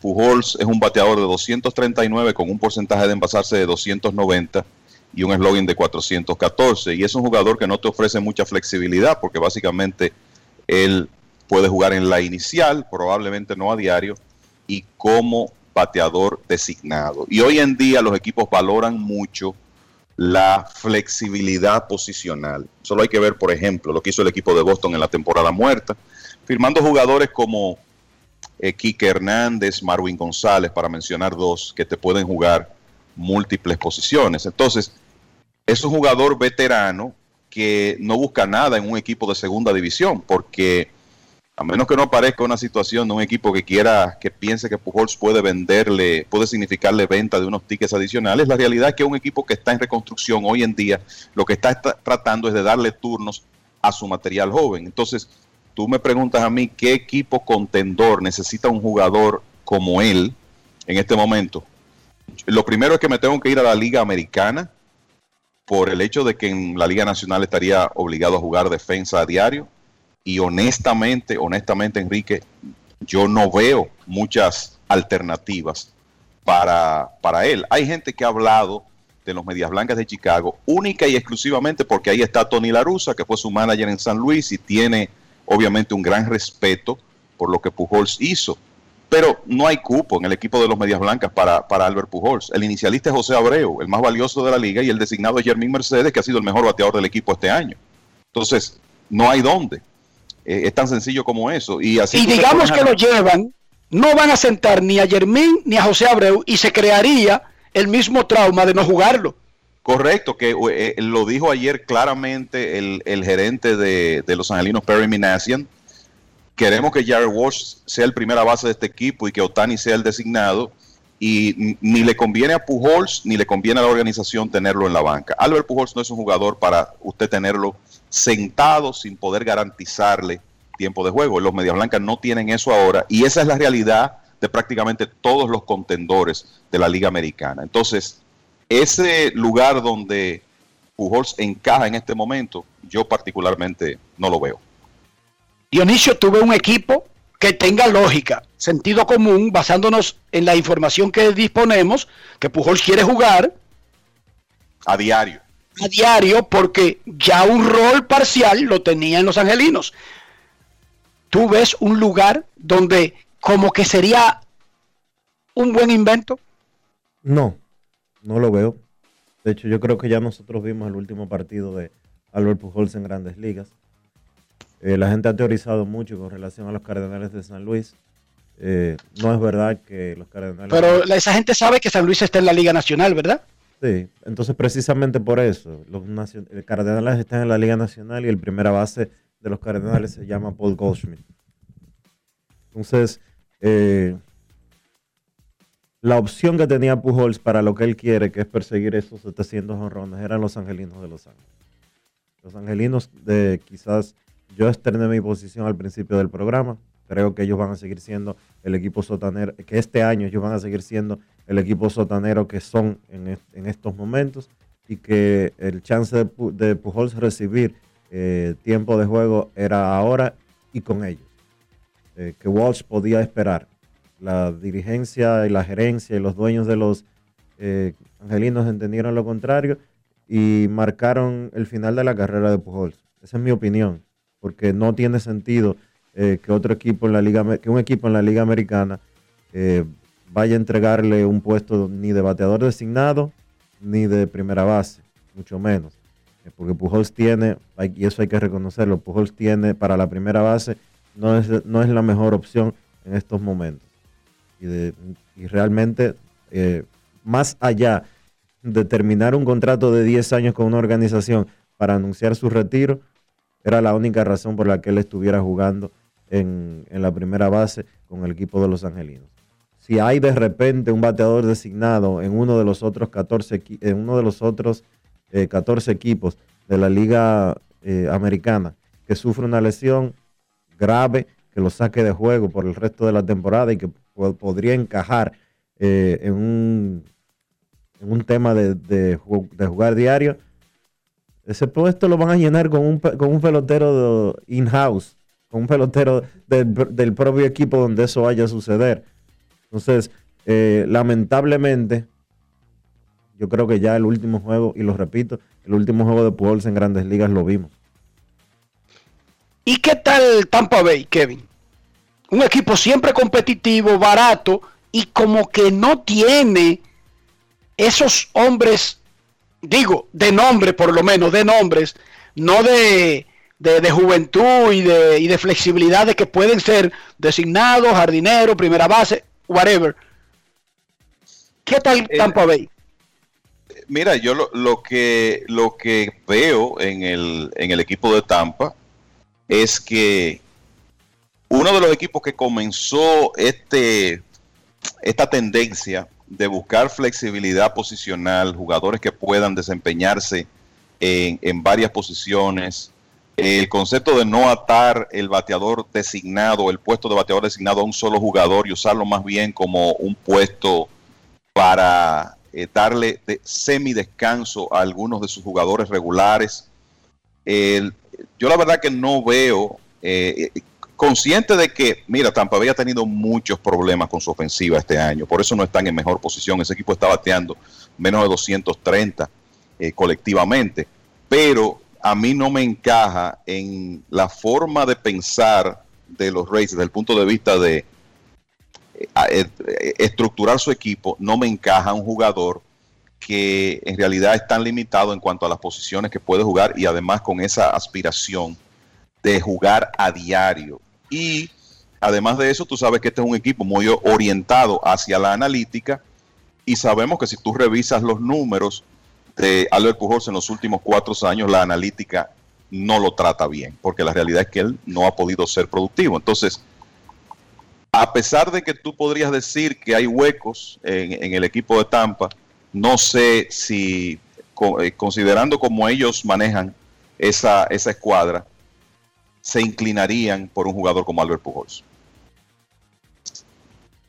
Pujols es un bateador de 239 con un porcentaje de envasarse de 290 y un eslogan de 414. Y es un jugador que no te ofrece mucha flexibilidad porque básicamente él puede jugar en la inicial, probablemente no a diario, y como bateador designado. Y hoy en día los equipos valoran mucho la flexibilidad posicional. Solo hay que ver, por ejemplo, lo que hizo el equipo de Boston en la temporada muerta, firmando jugadores como eh, Kike Hernández, Marwin González, para mencionar dos, que te pueden jugar múltiples posiciones. Entonces, es un jugador veterano que no busca nada en un equipo de segunda división, porque a menos que no aparezca una situación de un equipo que quiera, que piense que Pujols puede venderle, puede significarle venta de unos tickets adicionales, la realidad es que un equipo que está en reconstrucción hoy en día, lo que está, tratando es de darle turnos a su material joven. Entonces, tú me preguntas a mí qué equipo contendor necesita un jugador como él en este momento. Lo primero es que me tengo que ir a la Liga Americana por el hecho de que en la Liga Nacional estaría obligado a jugar defensa a diario y honestamente, honestamente, Enrique, yo no veo muchas alternativas para, para él. Hay gente que ha hablado de los Medias Blancas de Chicago, única y exclusivamente porque ahí está Tony Larusa, que fue su manager en San Luis y tiene obviamente un gran respeto por lo que Pujols hizo. Pero no hay cupo en el equipo de los Medias Blancas para, para Albert Pujols. El inicialista es José Abreu, el más valioso de la liga, y el designado es Jermín Mercedes, que ha sido el mejor bateador del equipo este año. Entonces, no hay dónde. Eh, es tan sencillo como eso. Y, así y digamos que lo llevan, no van a sentar ni a Germín ni a José Abreu y se crearía el mismo trauma de no jugarlo. Correcto, que eh, lo dijo ayer claramente el, el gerente de, de, los angelinos, Perry Minassian. Queremos que Jared Walsh sea el primera base de este equipo y que Otani sea el designado. Y ni le conviene a Pujols ni le conviene a la organización tenerlo en la banca. Albert Pujols no es un jugador para usted tenerlo sentado sin poder garantizarle tiempo de juego. Los Medias Blancas no tienen eso ahora y esa es la realidad de prácticamente todos los contendores de la Liga Americana. Entonces, ese lugar donde Pujols encaja en este momento, yo particularmente no lo veo. Dionisio, tuve un equipo que tenga lógica, sentido común, basándonos en la información que disponemos, que Pujols quiere jugar. A diario a diario porque ya un rol parcial lo tenían los angelinos. ¿Tú ves un lugar donde como que sería un buen invento? No, no lo veo. De hecho, yo creo que ya nosotros vimos el último partido de Albert Pujols en grandes ligas. Eh, la gente ha teorizado mucho con relación a los Cardenales de San Luis. Eh, no es verdad que los Cardenales... Pero esa gente sabe que San Luis está en la Liga Nacional, ¿verdad? Sí, entonces precisamente por eso, los Cardenales están en la Liga Nacional y el primera base de los Cardenales se llama Paul Goldschmidt. Entonces, eh, la opción que tenía Pujols para lo que él quiere, que es perseguir esos 700 honrones, eran los Angelinos de Los Ángeles. Los Angelinos, de quizás yo externé mi posición al principio del programa, creo que ellos van a seguir siendo el equipo sotanero, que este año ellos van a seguir siendo el equipo sotanero que son en, estos momentos y que el chance de, Pujols recibir eh, tiempo de juego era ahora y con ellos. Eh, que Walsh podía esperar. La dirigencia y la gerencia y los dueños de los eh, angelinos entendieron lo contrario y marcaron el final de la carrera de Pujols. Esa es mi opinión, porque no tiene sentido que otro equipo en la liga, que un equipo en la liga americana vaya a entregarle un puesto ni de bateador designado ni de primera base, mucho menos. porque Pujols tiene, y eso hay que reconocerlo, Pujols tiene para la primera base, no es, no es la mejor opción en estos momentos. Y, de- y realmente, eh, más allá de terminar un contrato de 10 años con una organización para anunciar su retiro, era la única razón por la que él estuviera jugando en, en la primera base con el equipo de los Angelinos. Si hay de repente un bateador designado en uno de los otros 14, equi- en uno de los otros eh, 14 equipos de la liga eh, americana que sufre una lesión grave que lo saque de juego por el resto de la temporada y que po- podría encajar eh, en, un, en un tema de, de jugar diario, ese puesto lo van a llenar con un, con un pelotero in-house, con un pelotero del, del propio equipo donde eso vaya a suceder. Entonces, eh, lamentablemente, yo creo que ya el último juego, y lo repito, el último juego de Pujols en Grandes Ligas lo vimos. ¿Y qué tal Tampa Bay, Kevin? Un equipo siempre competitivo, barato y como que no tiene esos hombres, digo, de nombre por lo menos, de nombres, no de, de, de juventud y de, y de flexibilidad de que pueden ser designados, jardineros, primera base, whatever. ¿Qué tal Tampa Bay? Mira, yo lo, lo que lo que veo en el, en el equipo de Tampa es que uno de los equipos que comenzó este esta tendencia de buscar flexibilidad posicional, jugadores que puedan desempeñarse en, en varias posiciones, el concepto de no atar el bateador designado, el puesto de bateador designado a un solo jugador y usarlo más bien como un puesto para eh, darle de semidescanso a algunos de sus jugadores regulares. Yo la verdad que no veo, eh, eh, consciente de que, mira, Tampa Bay ha tenido muchos problemas con su ofensiva este año, por eso no están en mejor posición, ese equipo está bateando menos de 230 eh, colectivamente, pero a mí no me encaja en la forma de pensar de los Rays desde el punto de vista de eh, eh, estructurar su equipo, no me encaja un jugador que en realidad es tan limitado en cuanto a las posiciones que puede jugar y además con esa aspiración de jugar a diario. Y además de eso, tú sabes que este es un equipo muy orientado hacia la analítica y sabemos que si tú revisas los números de Albert Pujols en los últimos cuatro años, la analítica no lo trata bien, porque la realidad es que él no ha podido ser productivo. Entonces, a pesar de que tú podrías decir que hay huecos en, en el equipo de Tampa, no sé si, eh, considerando cómo ellos manejan esa, esa escuadra, se inclinarían por un jugador como Albert Pujols.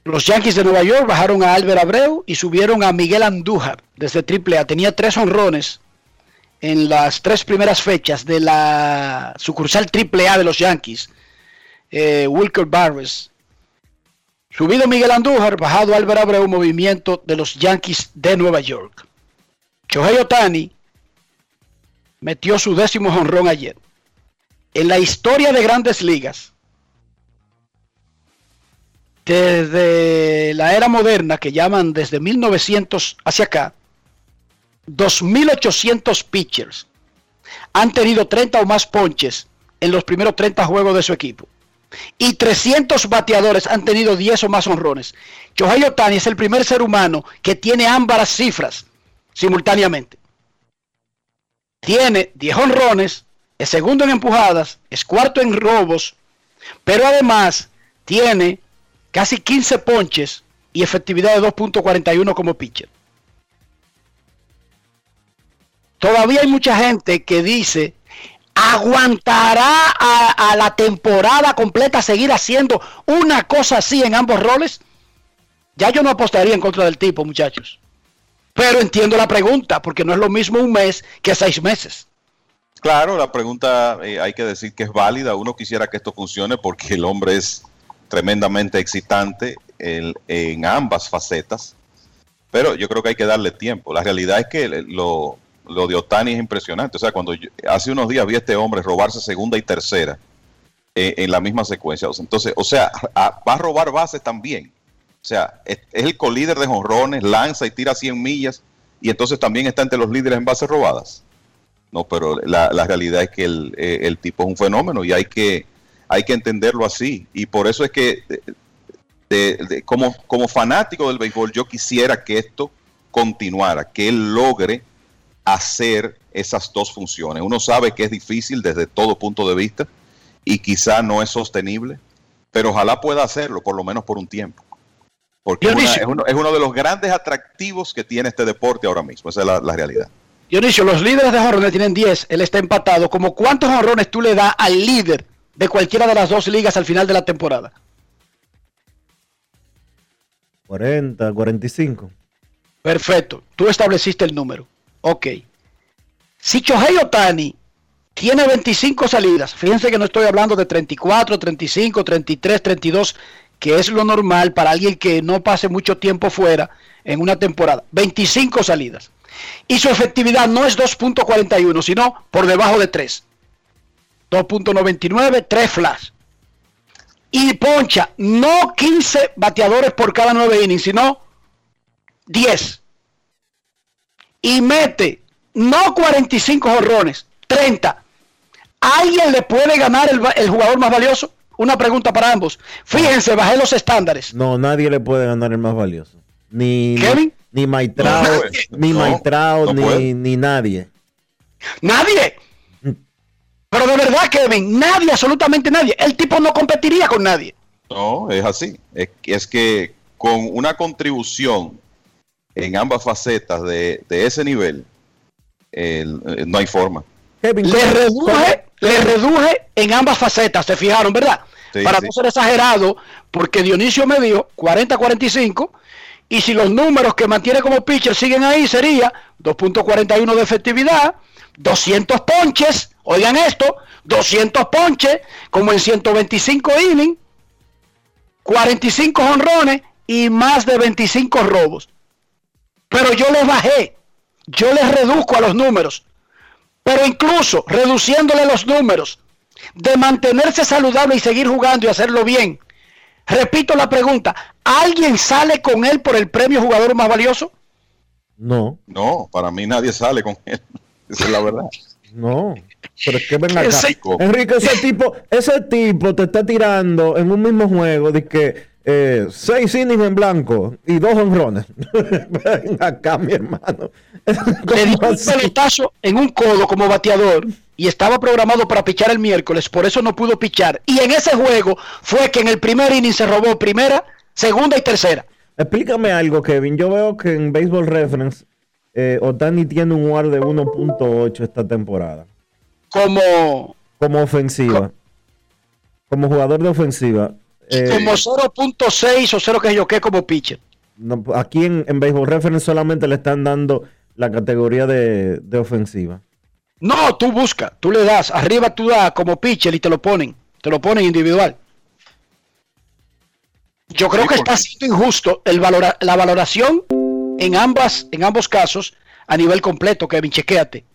Los Yankees de Nueva York bajaron a Albert Abreu y subieron a Miguel Andújar desde AAA. Tenía tres honrones en las tres primeras fechas de la sucursal AAA de los Yankees. Eh, Wilker Barres. Subido Miguel Andújar, bajado Albert Abreu, movimiento de los Yankees de Nueva York. Shohei Otani metió su décimo honrón ayer. En la historia de grandes ligas, desde la era moderna, que llaman desde 1900 hacia acá, 2.800 pitchers han tenido 30 o más ponches en los primeros 30 juegos de su equipo. Y 300 bateadores han tenido 10 o más honrones. Shohei Otani es el primer ser humano que tiene ambas cifras simultáneamente. Tiene 10 honrones, es segundo en empujadas, es cuarto en robos, pero además tiene casi 15 ponches y efectividad de 2.41 como pitcher. Todavía hay mucha gente que dice, ¿aguantará a, a la temporada completa seguir haciendo una cosa así en ambos roles? Ya yo no apostaría en contra del tipo, muchachos. Pero entiendo la pregunta, porque no es lo mismo un mes que seis meses. Claro, la pregunta eh, hay que decir que es válida. Uno quisiera que esto funcione porque el hombre es tremendamente excitante en, ambas facetas, pero yo creo que hay que darle tiempo. La realidad es que lo, lo de Otani es impresionante. O sea, cuando yo- hace unos días vi a este hombre robarse segunda y tercera eh, en la misma secuencia. Entonces, o sea, a- va a robar bases también. O sea, es, es el colíder de jonrones, lanza y tira 100 millas y entonces también está entre los líderes en bases robadas. No, pero la, la realidad es que el, eh, el tipo es un fenómeno y hay que, hay que entenderlo así. Y por eso es que, de- de- de- como, como fanático del béisbol, yo quisiera que esto continuara, que él logre hacer esas dos funciones. Uno sabe que es difícil desde todo punto de vista y quizá no es sostenible, pero ojalá pueda hacerlo, por lo menos por un tiempo. Porque es, una- es uno, es uno de los grandes atractivos que tiene este deporte ahora mismo. Esa es la, la realidad. Dionisio, los líderes de jonrones tienen 10, él está empatado. ¿Como cuántos jonrones tú le das al líder de cualquiera de las dos ligas al final de la temporada? 40, 45. Perfecto, tú estableciste el número. Ok. Si Chohei Otani tiene 25 salidas, fíjense que no estoy hablando de 34, 35, 33, 32, que es lo normal para alguien que no pase mucho tiempo fuera en una temporada. 25 salidas. Y su efectividad no es 2.41, sino por debajo de 3. 2.99, 3 flash. Y poncha no 15 bateadores por cada 9 innings, sino 10. Y mete no 45 jorrones, 30. ¿Alguien le puede ganar el, el jugador más valioso? Una pregunta para ambos. Fíjense, bajé los estándares. No, nadie le puede ganar el más valioso. Ni, ¿Kevin? Ni, ni Maitrao, No, ni Maitrao, ni, nadie. Nadie. Pero de verdad, Kevin, nadie, absolutamente nadie. El tipo no competiría con nadie. No, es así. Es, que- es que con una contribución en ambas facetas de, de ese nivel, el- eh, no hay forma. Le reduje, le reduje en ambas facetas, se fijaron, ¿verdad? Sí, Para sí. no ser exagerado, porque Dionisio me dio 40-45, y si los números que mantiene como pitcher siguen ahí, sería 2.41 de efectividad, 200 ponches, oigan esto, 200 ponches, como en 125 innings, 45 honrones y más de 25 robos. Pero yo les bajé, yo les reduzco a los números. Pero incluso reduciéndole los números, de mantenerse saludable y seguir jugando y hacerlo bien. Repito la pregunta, ¿alguien sale con él por el premio jugador más valioso? No, No, para mí nadie sale con él. *laughs* Esa es la verdad. no. Pero es que ven acá. Ese- Enrique, ese *laughs* tipo, ese tipo te está tirando en un mismo juego de que eh, seis innings en blanco y dos honrones. *laughs* ven acá, mi hermano. Le dio un pelotazo en un codo como bateador y estaba programado para pichar el miércoles, por eso no pudo pichar. Y en ese juego fue que en el primer inning se robó primera, segunda y tercera. Explícame algo, Kevin. Yo veo que en Baseball Reference eh, Otani tiene un WAR de 1.8 esta temporada. Como, Como ofensiva. Como jugador de ofensiva. Eh, como 0.6 o 0 que yo qué como pitcher. no, aquí en, en Baseball Reference solamente le están dando la categoría de, de ofensiva. No, tú busca, tú le das, arriba tú das como pitcher y te lo ponen, te lo ponen individual. Yo creo Sí, que está siendo injusto el valora- la valoración en ambas, en ambos casos a nivel completo, Kevin, chequéate.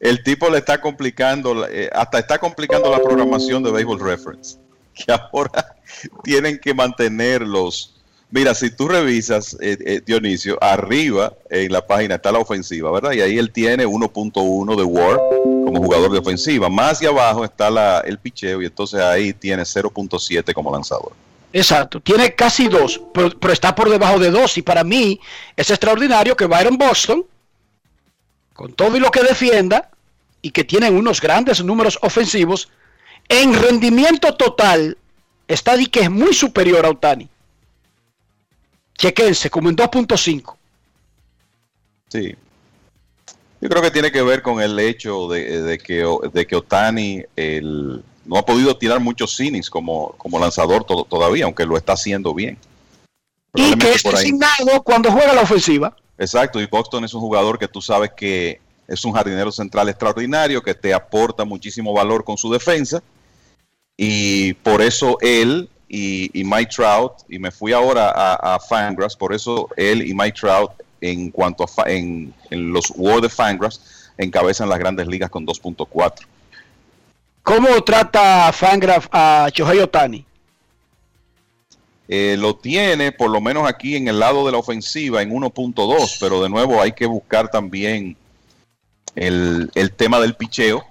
El tipo le está complicando, eh, hasta está complicando la programación de Baseball Reference. *laughs* Que ahora tienen que mantenerlos. Mira, si tú revisas, eh, eh, Dionisio, arriba en la página está la ofensiva, ¿verdad? Y ahí él tiene 1.1 de WAR como jugador de ofensiva. Más hacia abajo está la, el picheo y entonces ahí tiene 0.7 como lanzador. Exacto, tiene casi dos, pero, pero está por debajo de dos. Y para mí es extraordinario que Byron Boston, con todo y lo que defienda, y que tienen unos grandes números ofensivos, en rendimiento total está que es muy superior a Otani. Chequense, como en 2.5. Sí. Yo creo que tiene que ver con el hecho de, de que, de que Otani el- no ha podido tirar muchos innings como, como lanzador to- todavía, aunque lo está haciendo bien. Y que es ahí- designado cuando juega la ofensiva. Exacto, y Boston es un jugador que tú sabes que es un jardinero central extraordinario, que te aporta muchísimo valor con su defensa, y por eso él y, y Mike Trout, y me fui ahora a, a Fangraphs, por eso él y Mike Trout en cuanto a fa- en, en los World de Fangraphs encabezan las grandes ligas con 2.4. ¿Cómo trata Fangraph a Shohei Otani? Eh, lo tiene por lo menos aquí en el lado de la ofensiva en 1.2, pero de nuevo hay que buscar también el, el tema del picheo.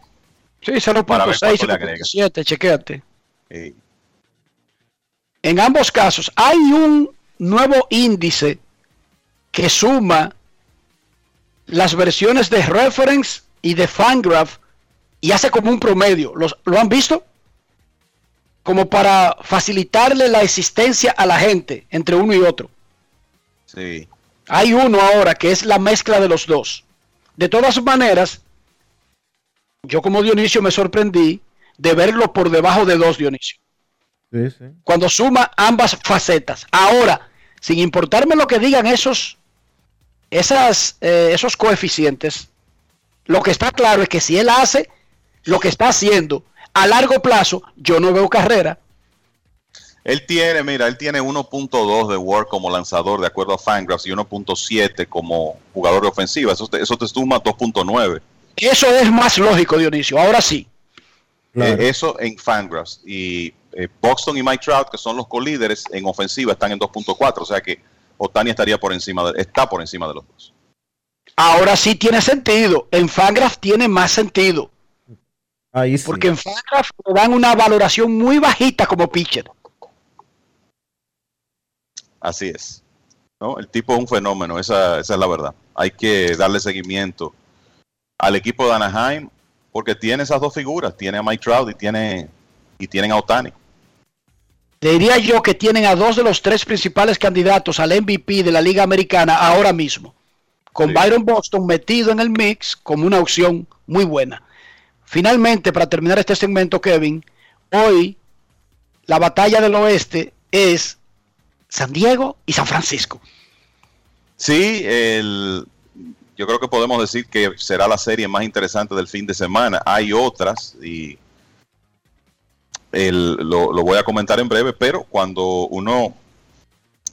Sí, Para ver 0.6, cuánto le agrega. 0.7, chequéate. Eh, En ambos casos hay un nuevo índice que suma las versiones de Reference y de Fangraph y hace como un promedio. ¿Los- ¿Lo han visto? Como para facilitarle la existencia a la gente entre uno y otro. sí. Hay uno ahora que es la mezcla de los dos. De todas maneras, yo como Dionisio me sorprendí de verlo por debajo de dos, Dionisio. Sí, sí. Cuando suma ambas facetas. Ahora, sin importarme lo que digan esos, esas, eh, esos coeficientes, lo que está claro es que si él hace lo que está haciendo a largo plazo, yo no veo carrera. Él tiene, mira, él tiene 1.2 de War como lanzador, de acuerdo a Fangraphs, y 1.7 como jugador de ofensiva. Eso te, eso te suma 2.9. Eso es más lógico, Dionisio. Ahora sí. Eh, eso en Fangraphs. Y eh, y Mike Trout, que son los colíderes en ofensiva, están en 2.4. O sea que Otani estaría por encima de, está por encima de los dos. Ahora sí tiene sentido. En Fangraph tiene más sentido. Ahí sí. Porque en Fangraph le dan una valoración muy bajita como pitcher. Así es. ¿no? El tipo es un fenómeno, esa, esa es la verdad. Hay que darle seguimiento al equipo de Anaheim porque tiene esas dos figuras, tiene a Mike Trout y tiene y tienen a Otani. Te diría yo que tienen a dos de los tres principales candidatos al MVP de la Liga Americana ahora mismo. Con Byron Boston metido en el mix como una opción muy buena. Finalmente, para terminar este segmento, Kevin, hoy la batalla del oeste es San Diego y San Francisco. Sí, el, yo creo que podemos decir que será la serie más interesante del fin de semana. Hay otras y lo, voy a comentar en breve, pero cuando uno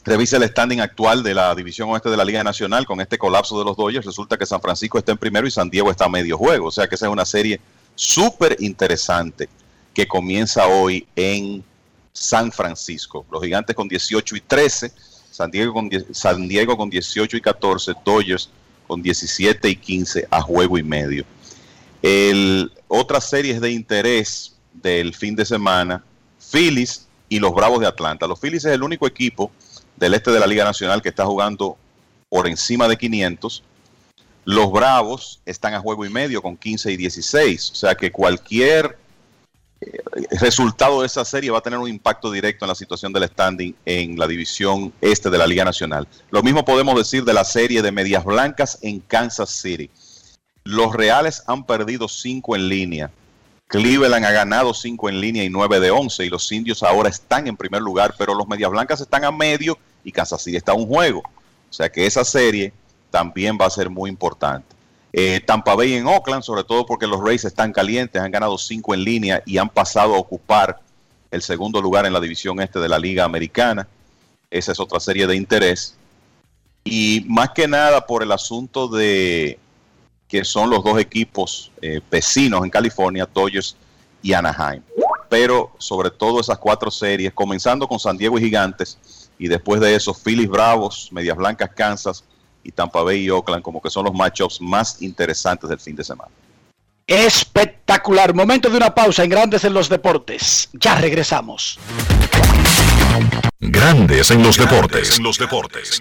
revisa el standing actual de la división oeste de la Liga Nacional con este colapso de los Dodgers, resulta que San Francisco está en primero y San Diego está a medio juego. O sea que esa es una serie súper interesante que comienza hoy en San Francisco. Los gigantes con 18 y 13, San Diego con, 10 San Diego con 18 y 14, Dodgers con 17 y 15 a juego y medio. El, otras series de interés del fin de semana, Phillies y los Bravos de Atlanta. Los Phillies es el único equipo del este de la Liga Nacional que está jugando por encima de 500. Los Bravos están a juego y medio con 15 y 16. O sea que cualquier eh, resultado de esa serie va a tener un impacto directo en la situación del standing en la división este de la Liga Nacional. Lo mismo podemos decir de la serie de Medias Blancas en Kansas City. Los Reales han perdido 5 en línea. Cleveland ha ganado 5 en línea y 9 de 11 y los indios ahora están en primer lugar, pero los Medias Blancas están a medio y Kansas City está a un juego. O sea que esa serie también va a ser muy importante. Eh, Tampa Bay en Oakland, sobre todo porque los Rays están calientes, han ganado 5 en línea y han pasado a ocupar el segundo lugar en la división este de la Liga Americana. Esa es otra serie de interés. Y más que nada por el asunto de que son los dos equipos eh, vecinos en California, Dodgers y Anaheim. Pero sobre todo esas cuatro series, comenzando con San Diego y Gigantes, y después de eso Phillies Bravos, Medias Blancas Kansas y Tampa Bay y Oakland, como que son los matchups más interesantes del fin de semana. Espectacular. Momento de una pausa en Grandes en los Deportes. Ya regresamos. Grandes en los deportes. los deportes.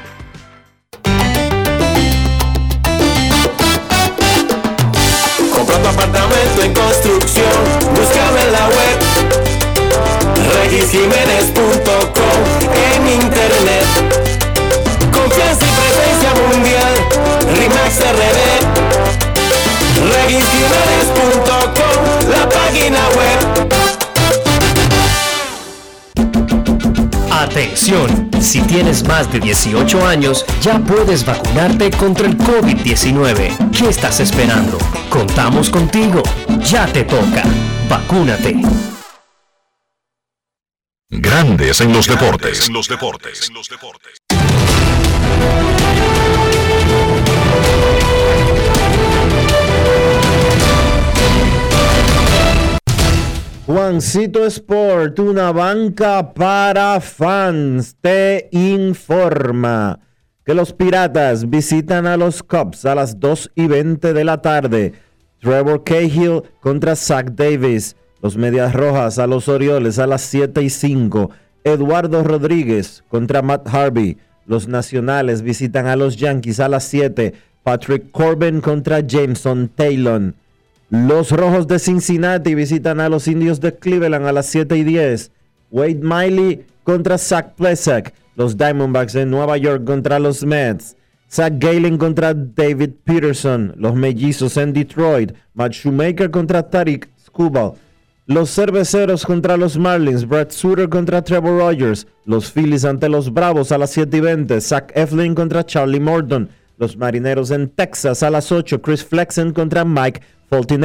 En construcción, búscame en la web regisjiménez.com en internet. Confianza y presencia mundial, RIMAX RD regisjiménez.com, la página web Atención, si tienes más de 18 años, ya puedes vacunarte contra el COVID-19. ¿Qué estás esperando? Contamos contigo. Ya te toca. Vacúnate. Grandes en los deportes. los deportes. En los deportes. Juancito Sport, una banca para fans, te informa que los Piratas visitan a los Cubs a las 2 y 20 de la tarde. Trevor Cahill contra Zach Davis. Los Medias Rojas a los Orioles a las 7 y 5. Eduardo Rodríguez contra Matt Harvey. Los Nacionales visitan a los Yankees a las 7. Patrick Corbin contra Jameson Taylor. Los Rojos de Cincinnati visitan a los Indios de Cleveland a las 7 y 10. Wade Miley contra Zach Plesak. Los Diamondbacks de Nueva York contra los Mets. Zach Galen contra David Peterson. Los Mellizos en Detroit. Matt Shoemaker contra Tariq Skubal. Los Cerveceros contra los Marlins. Brad Suter contra Trevor Rogers. Los Phillies ante los Bravos a las 7 y 20. Zach Eflin contra Charlie Morton. Los Marineros en Texas a las 8. Chris Flexen contra Mike Fulton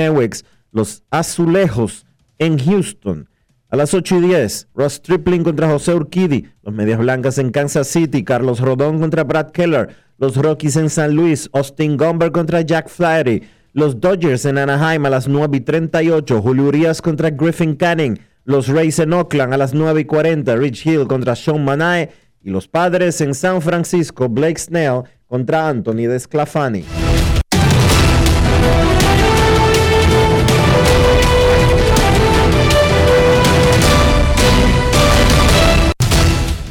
Los Azulejos en Houston. A las 8 y 10, Ross Stripling contra José Urquidi. Los Medias Blancas en Kansas City. Carlos Rodón contra Brad Keller. Los Rockies en San Luis. Austin Gomber contra Jack Flaherty. Los Dodgers en Anaheim a las 9 y 38. Julio Urias contra Griffin Canning. Los Rays en Oakland a las 9 y 40. Rich Hill contra Sean Manae. Y los Padres en San Francisco. Blake Snell contra Anthony Desclafani.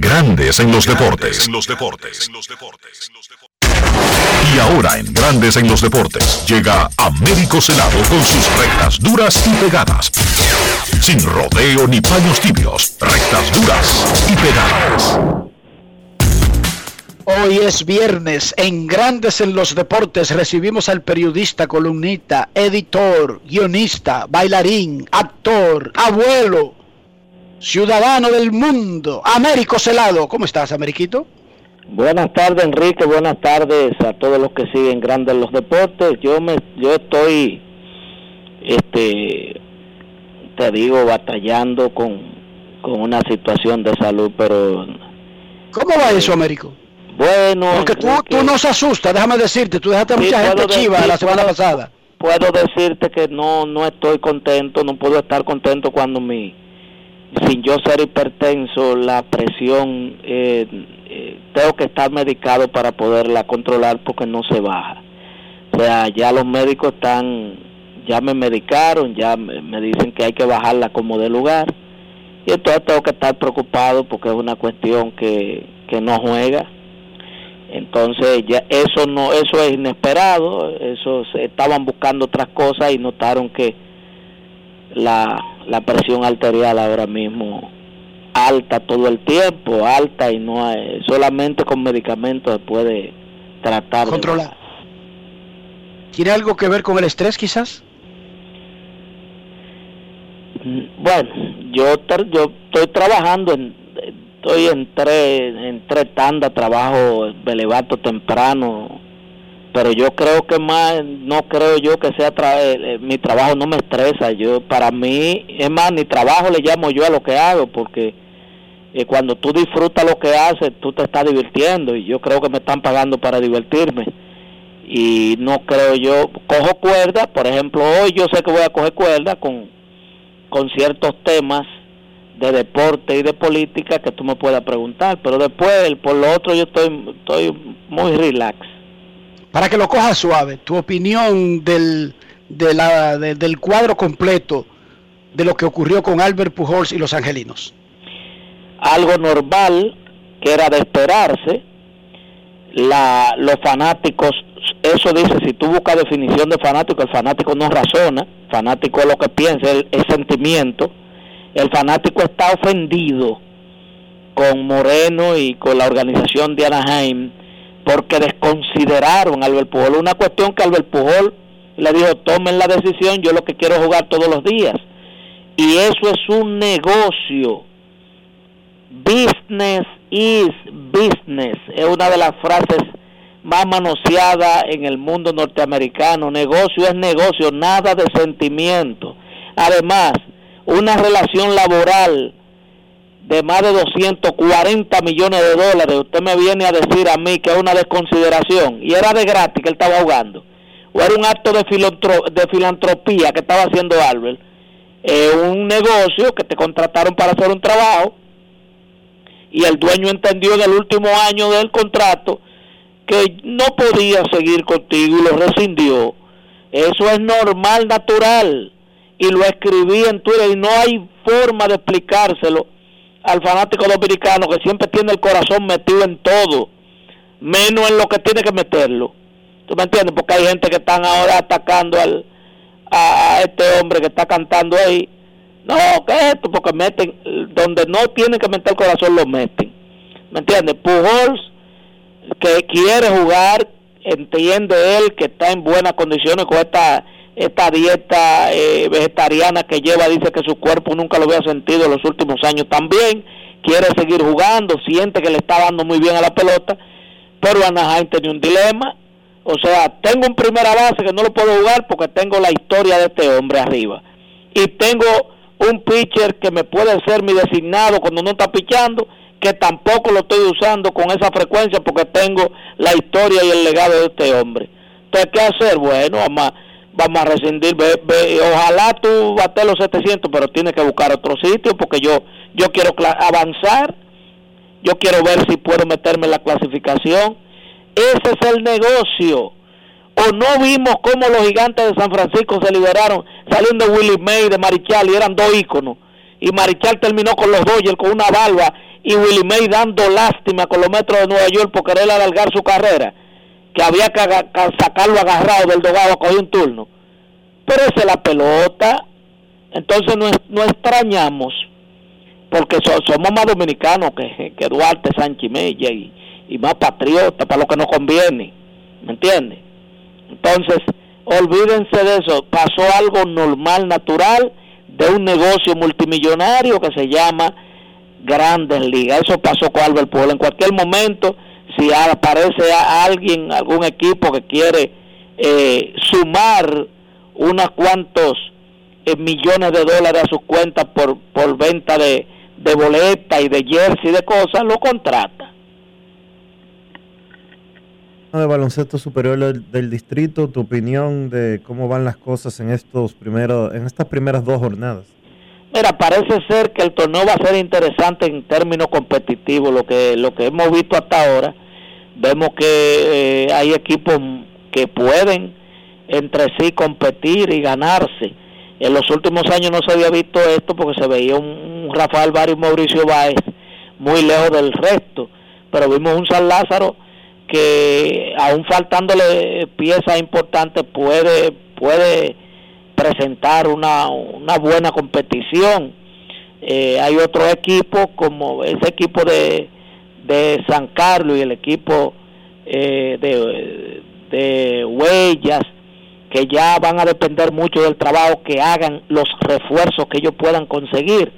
Grandes en los deportes. Y ahora en Grandes en los deportes llega Américo Celado con sus rectas duras y pegadas. Sin rodeo ni paños tibios, rectas duras y pegadas. Hoy es viernes, en Grandes en los Deportes recibimos al periodista, columnista, editor, guionista, bailarín, actor, abuelo, ciudadano del mundo, Américo Celado. ¿Cómo estás, Ameriquito? Buenas tardes, Enrique. Buenas tardes a todos los que siguen grandes los deportes. Yo me, yo estoy, este, te digo, batallando con, con una situación de salud, pero. ¿Cómo va eso, Américo? Bueno, porque tú, tú nos asustas. Déjame decirte, tú dejaste mucha gente chiva la semana pasada. Puedo decirte que no, no estoy contento, no puedo estar contento cuando mi sin yo ser hipertenso, la presión, eh, eh, tengo que estar medicado para poderla controlar porque no se baja. O sea, ya los médicos están, ya me medicaron, ya me, dicen que hay que bajarla como de lugar. Y entonces tengo que estar preocupado porque es una cuestión que, que no juega. Entonces ya eso no, eso es inesperado, eso estaban buscando otras cosas y notaron que la, la presión arterial ahora mismo alta todo el tiempo, alta y no hay, solamente con medicamentos se puede tratar. Controlar. ¿Tiene algo que ver con el estrés quizás? Mm, bueno, yo, yo estoy trabajando, en, estoy en tres, en tres tandas, trabajo, me levanto temprano, pero yo creo que más no creo yo que sea eh, eh, mi trabajo no me estresa. Yo para mí es más ni trabajo le llamo yo a lo que hago porque eh, cuando tú disfrutas lo que haces tú te estás divirtiendo y yo creo que me están pagando para divertirme. Y no creo yo cojo cuerda por ejemplo hoy yo sé que voy a coger cuerda con con ciertos temas de deporte y de política que tú me puedas preguntar pero después por lo otro yo estoy estoy muy relax para que lo cojas suave, tu opinión del, de la, del cuadro completo de lo que ocurrió con Albert Pujols y los angelinos. Algo normal que era de esperarse. La, los fanáticos, eso dice, si tú buscas definición de fanático, el fanático no razona, fanático es lo que piensa, es, sentimiento, el fanático está ofendido con Moreno y con la organización de Anaheim porque desconsideraron a Albert Pujol. Una cuestión que Albert Pujol le dijo, tomen la decisión, yo lo que quiero es jugar todos los días. Y eso es un negocio. Business is business. Es una de las frases más manoseadas en el mundo norteamericano. Negocio es negocio, nada de sentimiento. Además, una relación laboral de más de 240 millones de dólares, usted me viene a decir a mí que es una desconsideración y era de gratis que él estaba ahogando, o era un acto de, de filantropía que estaba haciendo Albert, eh, un negocio que te contrataron para hacer un trabajo y el dueño entendió en el último año del contrato que no podía seguir contigo y lo rescindió. Eso es normal, natural. Y lo escribí en Twitter y no hay forma de explicárselo al fanático dominicano que siempre tiene el corazón metido en todo, menos en lo que tiene que meterlo. ¿Tú me entiendes? Porque hay gente que están ahora atacando al, a, este hombre que está cantando ahí. No, ¿qué es esto? Porque meten, donde no tienen que meter el corazón, lo meten. ¿Me entiendes? Pujols, que quiere jugar, entiende él que está en buenas condiciones con esta esta dieta eh, vegetariana que lleva, dice que su cuerpo nunca lo había sentido en los últimos años también, quiere seguir jugando, siente que le está dando muy bien a la pelota, pero Anaheim tenía un dilema, o sea, tengo un primera base que no lo puedo jugar porque tengo la historia de este hombre arriba, y tengo un pitcher que me puede ser mi designado cuando no está pichando, que tampoco lo estoy usando con esa frecuencia porque tengo la historia y el legado de este hombre. Entonces, ¿qué hacer? Bueno, vamos vamos a rescindir. ojalá tú bates los 700, pero tienes que buscar otro sitio porque yo yo quiero avanzar. Yo quiero ver si puedo meterme en la clasificación. Ese es el negocio. O no vimos cómo los gigantes de San Francisco se liberaron saliendo Willie May de Marichal y eran dos íconos. Y Marichal terminó con los Dodgers con una barba y Willie May dando lástima con los metros de Nueva York por querer alargar su carrera que había que, sacarlo agarrado del dogado a coger un turno. Pero esa es la pelota. Entonces no, no extrañamos, porque somos más dominicanos que, que Duarte, Sánchez Mella y, y más patriotas para lo que nos conviene. ¿Me entiendes? Entonces, olvídense de eso. Pasó algo normal, natural, de un negocio multimillonario que se llama Grandes Ligas. Eso pasó con Albert Pueblo. En cualquier momento si aparece a alguien, algún equipo que quiere eh, sumar unos cuantos eh, millones de dólares a sus cuentas por, venta de, de boleta y de jersey de cosas, lo contrata. De baloncesto superior del, distrito, tu opinión de cómo van las cosas en estos primeros, en estas primeras dos jornadas. Mira, parece ser que el torneo va a ser interesante en términos competitivos, lo que lo que hemos visto hasta ahora vemos que eh, hay equipos que pueden entre sí competir y ganarse. En los últimos años no se había visto esto porque se veía un, Rafael Barrio y Mauricio Báez muy lejos del resto, pero vimos un San Lázaro que aún faltándole piezas importantes puede puede presentar una, una buena competición. Eh, hay otro equipo como ese equipo de de San Carlos y el equipo eh, de, de Huellas, que ya van a depender mucho del trabajo que hagan los refuerzos que ellos puedan conseguir.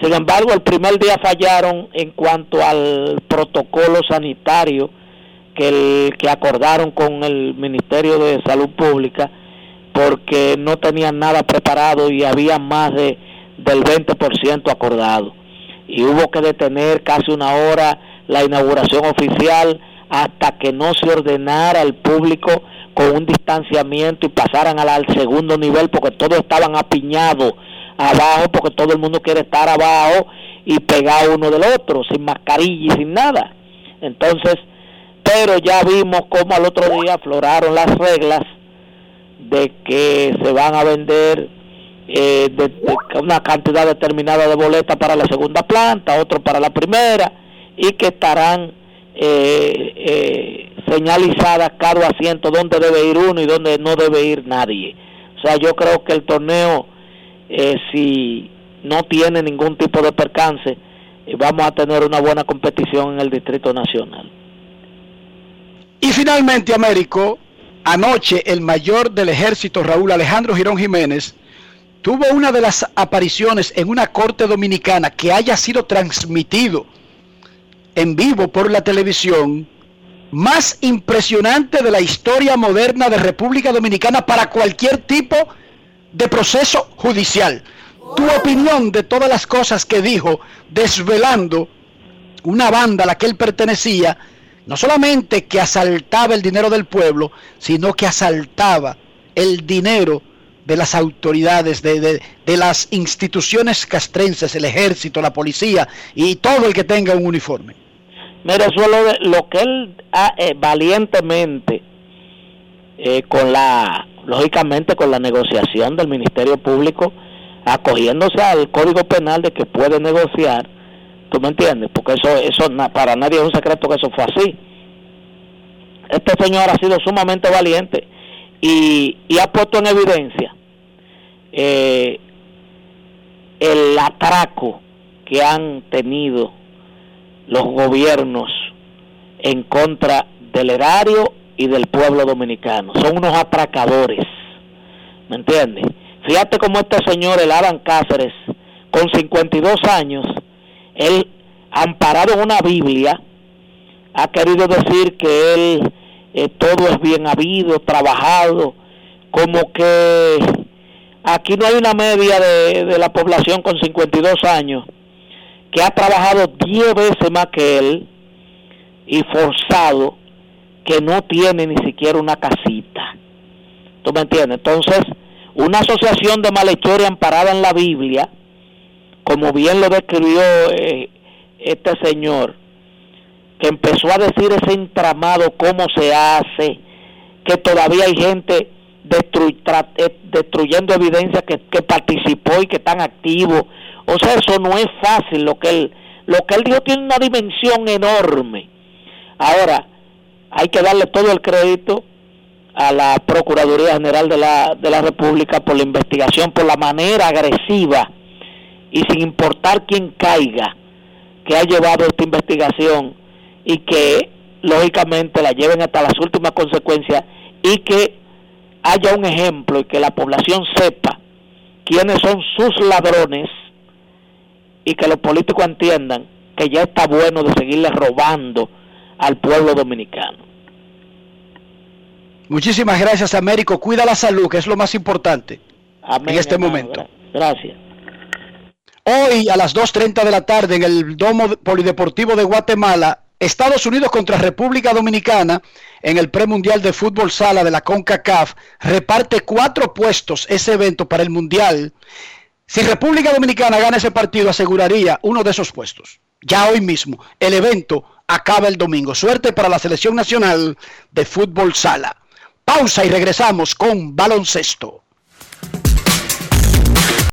Sin embargo, el primer día fallaron en cuanto al protocolo sanitario que, el, que acordaron con el Ministerio de Salud Pública porque no tenían nada preparado y había más de del 20% acordado. Y hubo que detener casi una hora la inauguración oficial hasta que no se ordenara al público con un distanciamiento y pasaran al, segundo nivel porque todos estaban apiñados abajo porque todo el mundo quiere estar abajo y pegado uno del otro sin mascarilla y sin nada entonces pero ya vimos cómo al otro día afloraron las reglas de que se van a vender eh, una cantidad determinada de boletas para la segunda planta, otro para la primera, y que estarán eh, eh, señalizadas cada asiento donde debe ir uno y donde no debe ir nadie. O sea, yo creo que el torneo, eh, si no tiene ningún tipo de percance y vamos a tener una buena competición en el Distrito Nacional. Y finalmente, Américo, anoche el mayor del ejército, Raúl Alejandro Girón Jiménez, tuvo una de las apariciones en una corte dominicana que haya sido transmitido en vivo por la televisión más impresionante de la historia moderna de República Dominicana para cualquier tipo de proceso judicial. Tu opinión de todas las cosas que dijo, desvelando una banda a la que él pertenecía, no solamente que asaltaba el dinero del pueblo, sino que asaltaba el dinero de las autoridades, de, de, de, las instituciones castrenses, el ejército, la policía y todo el que tenga un uniforme. Mira, eso es lo, de, lo que él ha, eh, valientemente, eh, con la, lógicamente con la negociación del Ministerio Público, acogiéndose al Código Penal de que puede negociar, ¿tú me entiendes? Porque eso, eso para nadie es un secreto que eso fue así. Este señor ha sido sumamente valiente y, y ha puesto en evidencia eh, el atraco que han tenido los gobiernos en contra del erario y del pueblo dominicano. Son unos atracadores, ¿me entiendes? Fíjate cómo este señor, el Adam Cáceres, con 52 años, él, amparado en una Biblia, ha querido decir que él eh, todo es bien habido, trabajado, como que aquí no hay una media de, de la población con 52 años que ha trabajado 10 veces más que él y forzado que no tiene ni siquiera una casita. ¿Tú me entiendes? Entonces, una asociación de malhechores amparada en la Biblia, como bien lo describió eh, este señor, que empezó a decir ese entramado, cómo se hace, que todavía hay gente destru destruyendo evidencia que, que participó y que están activos. O sea, eso no es fácil. Lo que él, lo que él dijo tiene una dimensión enorme. Ahora, hay que darle todo el crédito a la Procuraduría General de la, de la República por la investigación, por la manera agresiva y sin importar quién caiga que ha llevado esta investigación y que lógicamente la lleven hasta las últimas consecuencias y que haya un ejemplo y que la población sepa quiénes son sus ladrones y que los políticos entiendan que ya está bueno de seguirle robando al pueblo dominicano. Muchísimas gracias, Américo. Cuida la salud, que es lo más importante Amén, en este hermano. momento. Gracias. Hoy a las 2.30 de la tarde en el Domo Polideportivo de Guatemala, Estados Unidos contra República Dominicana en el premundial de fútbol sala de la CONCACAF reparte cuatro puestos ese evento para el mundial. Si República Dominicana gana ese partido aseguraría uno de esos puestos. Ya hoy mismo el evento acaba el domingo. Suerte para la selección nacional de fútbol sala. Pausa y regresamos con baloncesto.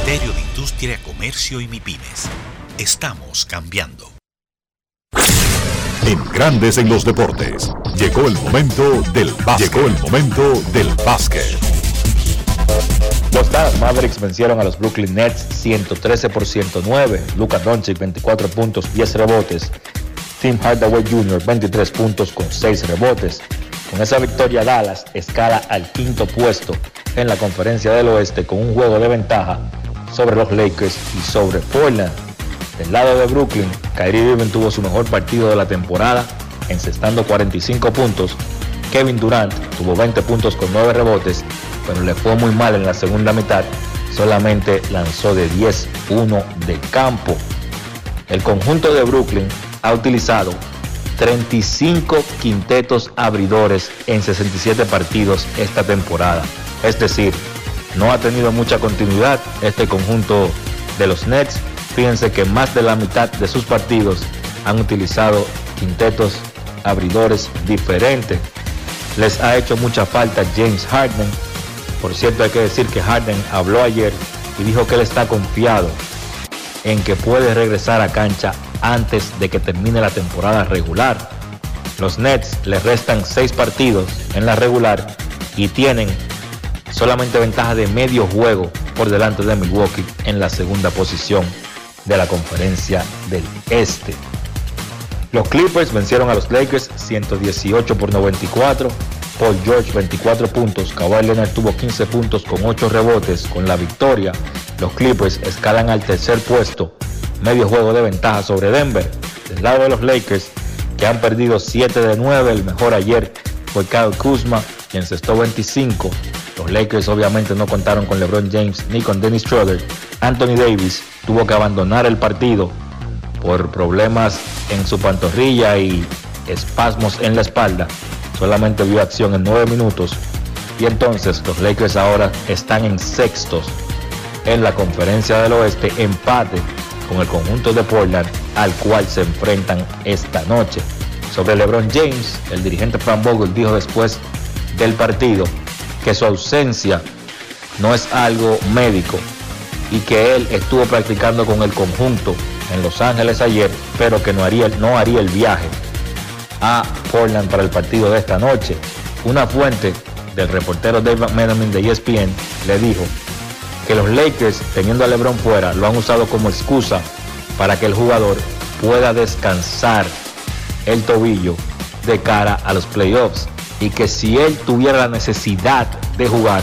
Ministerio de Industria, Comercio y MIPIMES. Estamos cambiando. En Grandes en los Deportes. Llegó el momento del básquet. Llegó el momento del básquet. Los Dallas Mavericks vencieron a los Brooklyn Nets 113 por 109. Luka Doncic 24 puntos, 10 rebotes. Tim Hardaway Jr. 23 puntos con 6 rebotes. Con esa victoria Dallas escala al quinto puesto en la conferencia del oeste con un juego de ventaja sobre los Lakers y sobre Portland. Del lado de Brooklyn, Kyrie Irving tuvo su mejor partido de la temporada, encestando 45 puntos. Kevin Durant tuvo 20 puntos con 9 rebotes, pero le fue muy mal en la segunda mitad. Solamente lanzó de 10-1 de campo. El conjunto de Brooklyn ha utilizado 35 quintetos abridores en 67 partidos esta temporada. Es decir, no ha tenido mucha continuidad este conjunto de los Nets. Fíjense que más de la mitad de sus partidos han utilizado quintetos abridores diferentes. Les ha hecho mucha falta James Harden. Por cierto, hay que decir que Harden habló ayer y dijo que él está confiado en que puede regresar a cancha antes de que termine la temporada regular. Los Nets le restan seis partidos en la regular y tienen solamente ventaja de medio juego por delante de Milwaukee en la segunda posición de la conferencia del Este. Los Clippers vencieron a los Lakers 118 por 94. Paul George 24 puntos, Kawhi Leonard tuvo 15 puntos con 8 rebotes. Con la victoria, los Clippers escalan al tercer puesto medio juego de ventaja sobre Denver. Del lado de los Lakers, que han perdido 7 de 9, el mejor ayer fue Kyle Kuzma, quien encestó 25. Los Lakers obviamente no contaron con LeBron James ni con Dennis Schroeder. Anthony Davis tuvo que abandonar el partido por problemas en su pantorrilla y espasmos en la espalda. Solamente vio acción en 9 minutos. Y entonces los Lakers ahora están en sextos en la conferencia del oeste, empate con el conjunto de Portland al cual se enfrentan esta noche. Sobre LeBron James, el dirigente Frank Vogel dijo después del partido que su ausencia no es algo médico y que él estuvo practicando con el conjunto en Los Ángeles ayer, pero que no haría, no haría el viaje a Portland para el partido de esta noche. Una fuente del reportero David McMenamin de ESPN le dijo que los Lakers, teniendo a LeBron fuera, lo han usado como excusa para que el jugador pueda descansar el tobillo de cara a los playoffs y que si él tuviera la necesidad de jugar,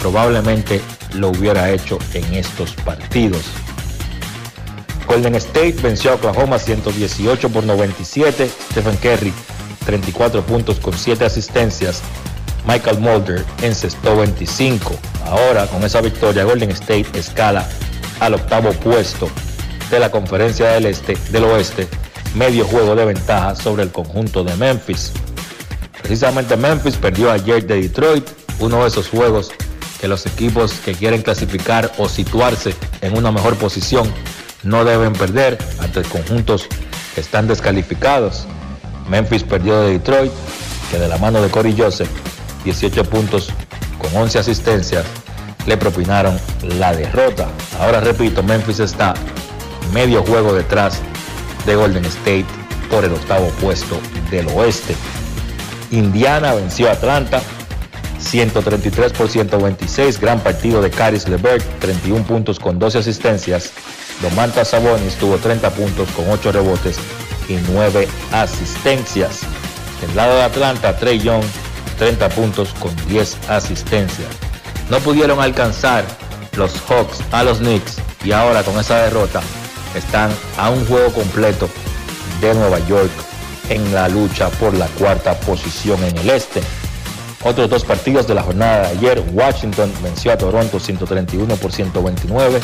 probablemente lo hubiera hecho en estos partidos. Golden State venció a Oklahoma 118 por 97. Stephen Curry 34 puntos con 7 asistencias. Michael Mulder encestó 25. Ahora con esa victoria Golden State escala al octavo puesto de la conferencia del este del oeste, medio juego de ventaja sobre el conjunto de Memphis. Precisamente Memphis perdió ayer de Detroit, uno de esos juegos que los equipos que quieren clasificar o situarse en una mejor posición no deben perder ante conjuntos que están descalificados. Memphis perdió de Detroit, que de la mano de Corey Joseph, 18 puntos con 11 asistencias, le propinaron la derrota. Ahora repito, Memphis está medio juego detrás de Golden State por el octavo puesto del oeste. Indiana venció a Atlanta 133 por 126, gran partido de Caris LeVert, 31 puntos con 12 asistencias. Domantas Sabonis tuvo 30 puntos con 8 rebotes y 9 asistencias. Del lado de Atlanta, Trey Young, 30 puntos con 10 asistencias. No pudieron alcanzar los Hawks a los Knicks y ahora con esa derrota están a un juego completo de Nueva York en la lucha por la cuarta posición en el este. Otros dos partidos de la jornada de ayer, Washington venció a Toronto 131 por 129,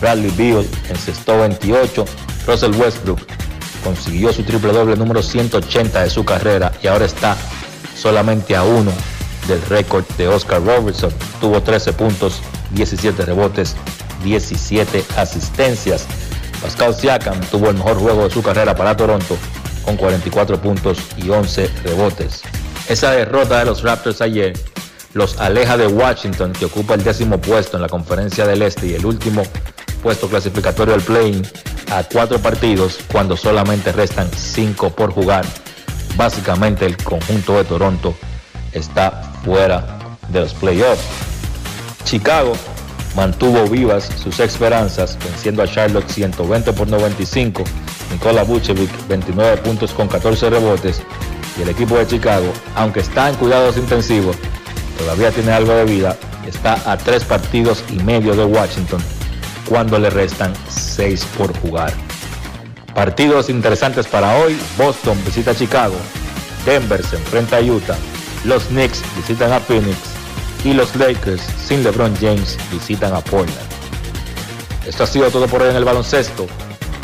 Bradley Beal encestó 28, Russell Westbrook consiguió su triple doble número 180 de su carrera y ahora está solamente a uno del récord de Oscar Robertson. Tuvo 13 puntos, 17 rebotes, 17 asistencias. Pascal Siakam tuvo el mejor juego de su carrera para Toronto con 44 puntos y 11 rebotes. Esa derrota de los Raptors ayer los aleja de Washington, que ocupa el décimo puesto en la conferencia del Este y el último puesto clasificatorio del play a cuatro partidos cuando solamente restan cinco por jugar. Básicamente el conjunto de Toronto está fuera de los playoffs. Chicago mantuvo vivas sus esperanzas venciendo a Charlotte 120 por 95, Nikola Vucevic 29 puntos con 14 rebotes y el equipo de Chicago, aunque está en cuidados intensivos, todavía tiene algo de vida, está a tres partidos y medio de Washington cuando le restan seis por jugar. Partidos interesantes para hoy, Boston visita Chicago, Denver se enfrenta a Utah, los Knicks visitan a Phoenix y los Lakers sin LeBron James visitan a Portland. Esto ha sido todo por hoy en el baloncesto.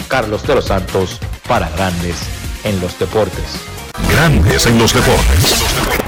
Carlos de los Santos para Grandes en los Deportes. Grandes en los deportes.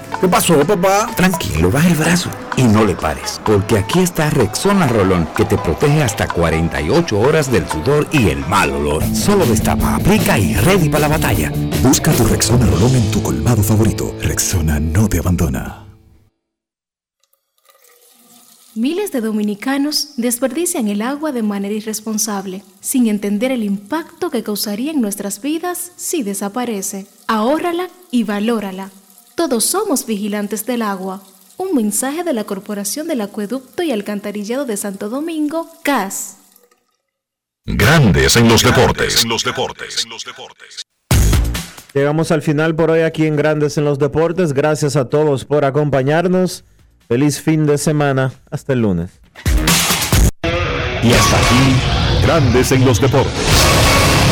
¿Qué pasó, papá? Tranquilo, baja el brazo y no le pares, porque aquí está Rexona Rolón, que te protege hasta 48 horas del sudor y el mal olor. Solo destapa, aplica y ready para la batalla. Busca tu Rexona Rolón en tu colmado favorito. Rexona no te abandona. Miles de dominicanos desperdician el agua de manera irresponsable, sin entender el impacto que causaría en nuestras vidas si desaparece. Ahórrala y valórala. Todos somos vigilantes del agua. Un mensaje de la Corporación del Acueducto y Alcantarillado de Santo Domingo, CAS. Grandes en los deportes. los deportes. los deportes. Llegamos al final por hoy aquí en Grandes en los Deportes. Gracias a todos por acompañarnos. Feliz fin de semana. Hasta el lunes. Y hasta aquí, Grandes en los deportes.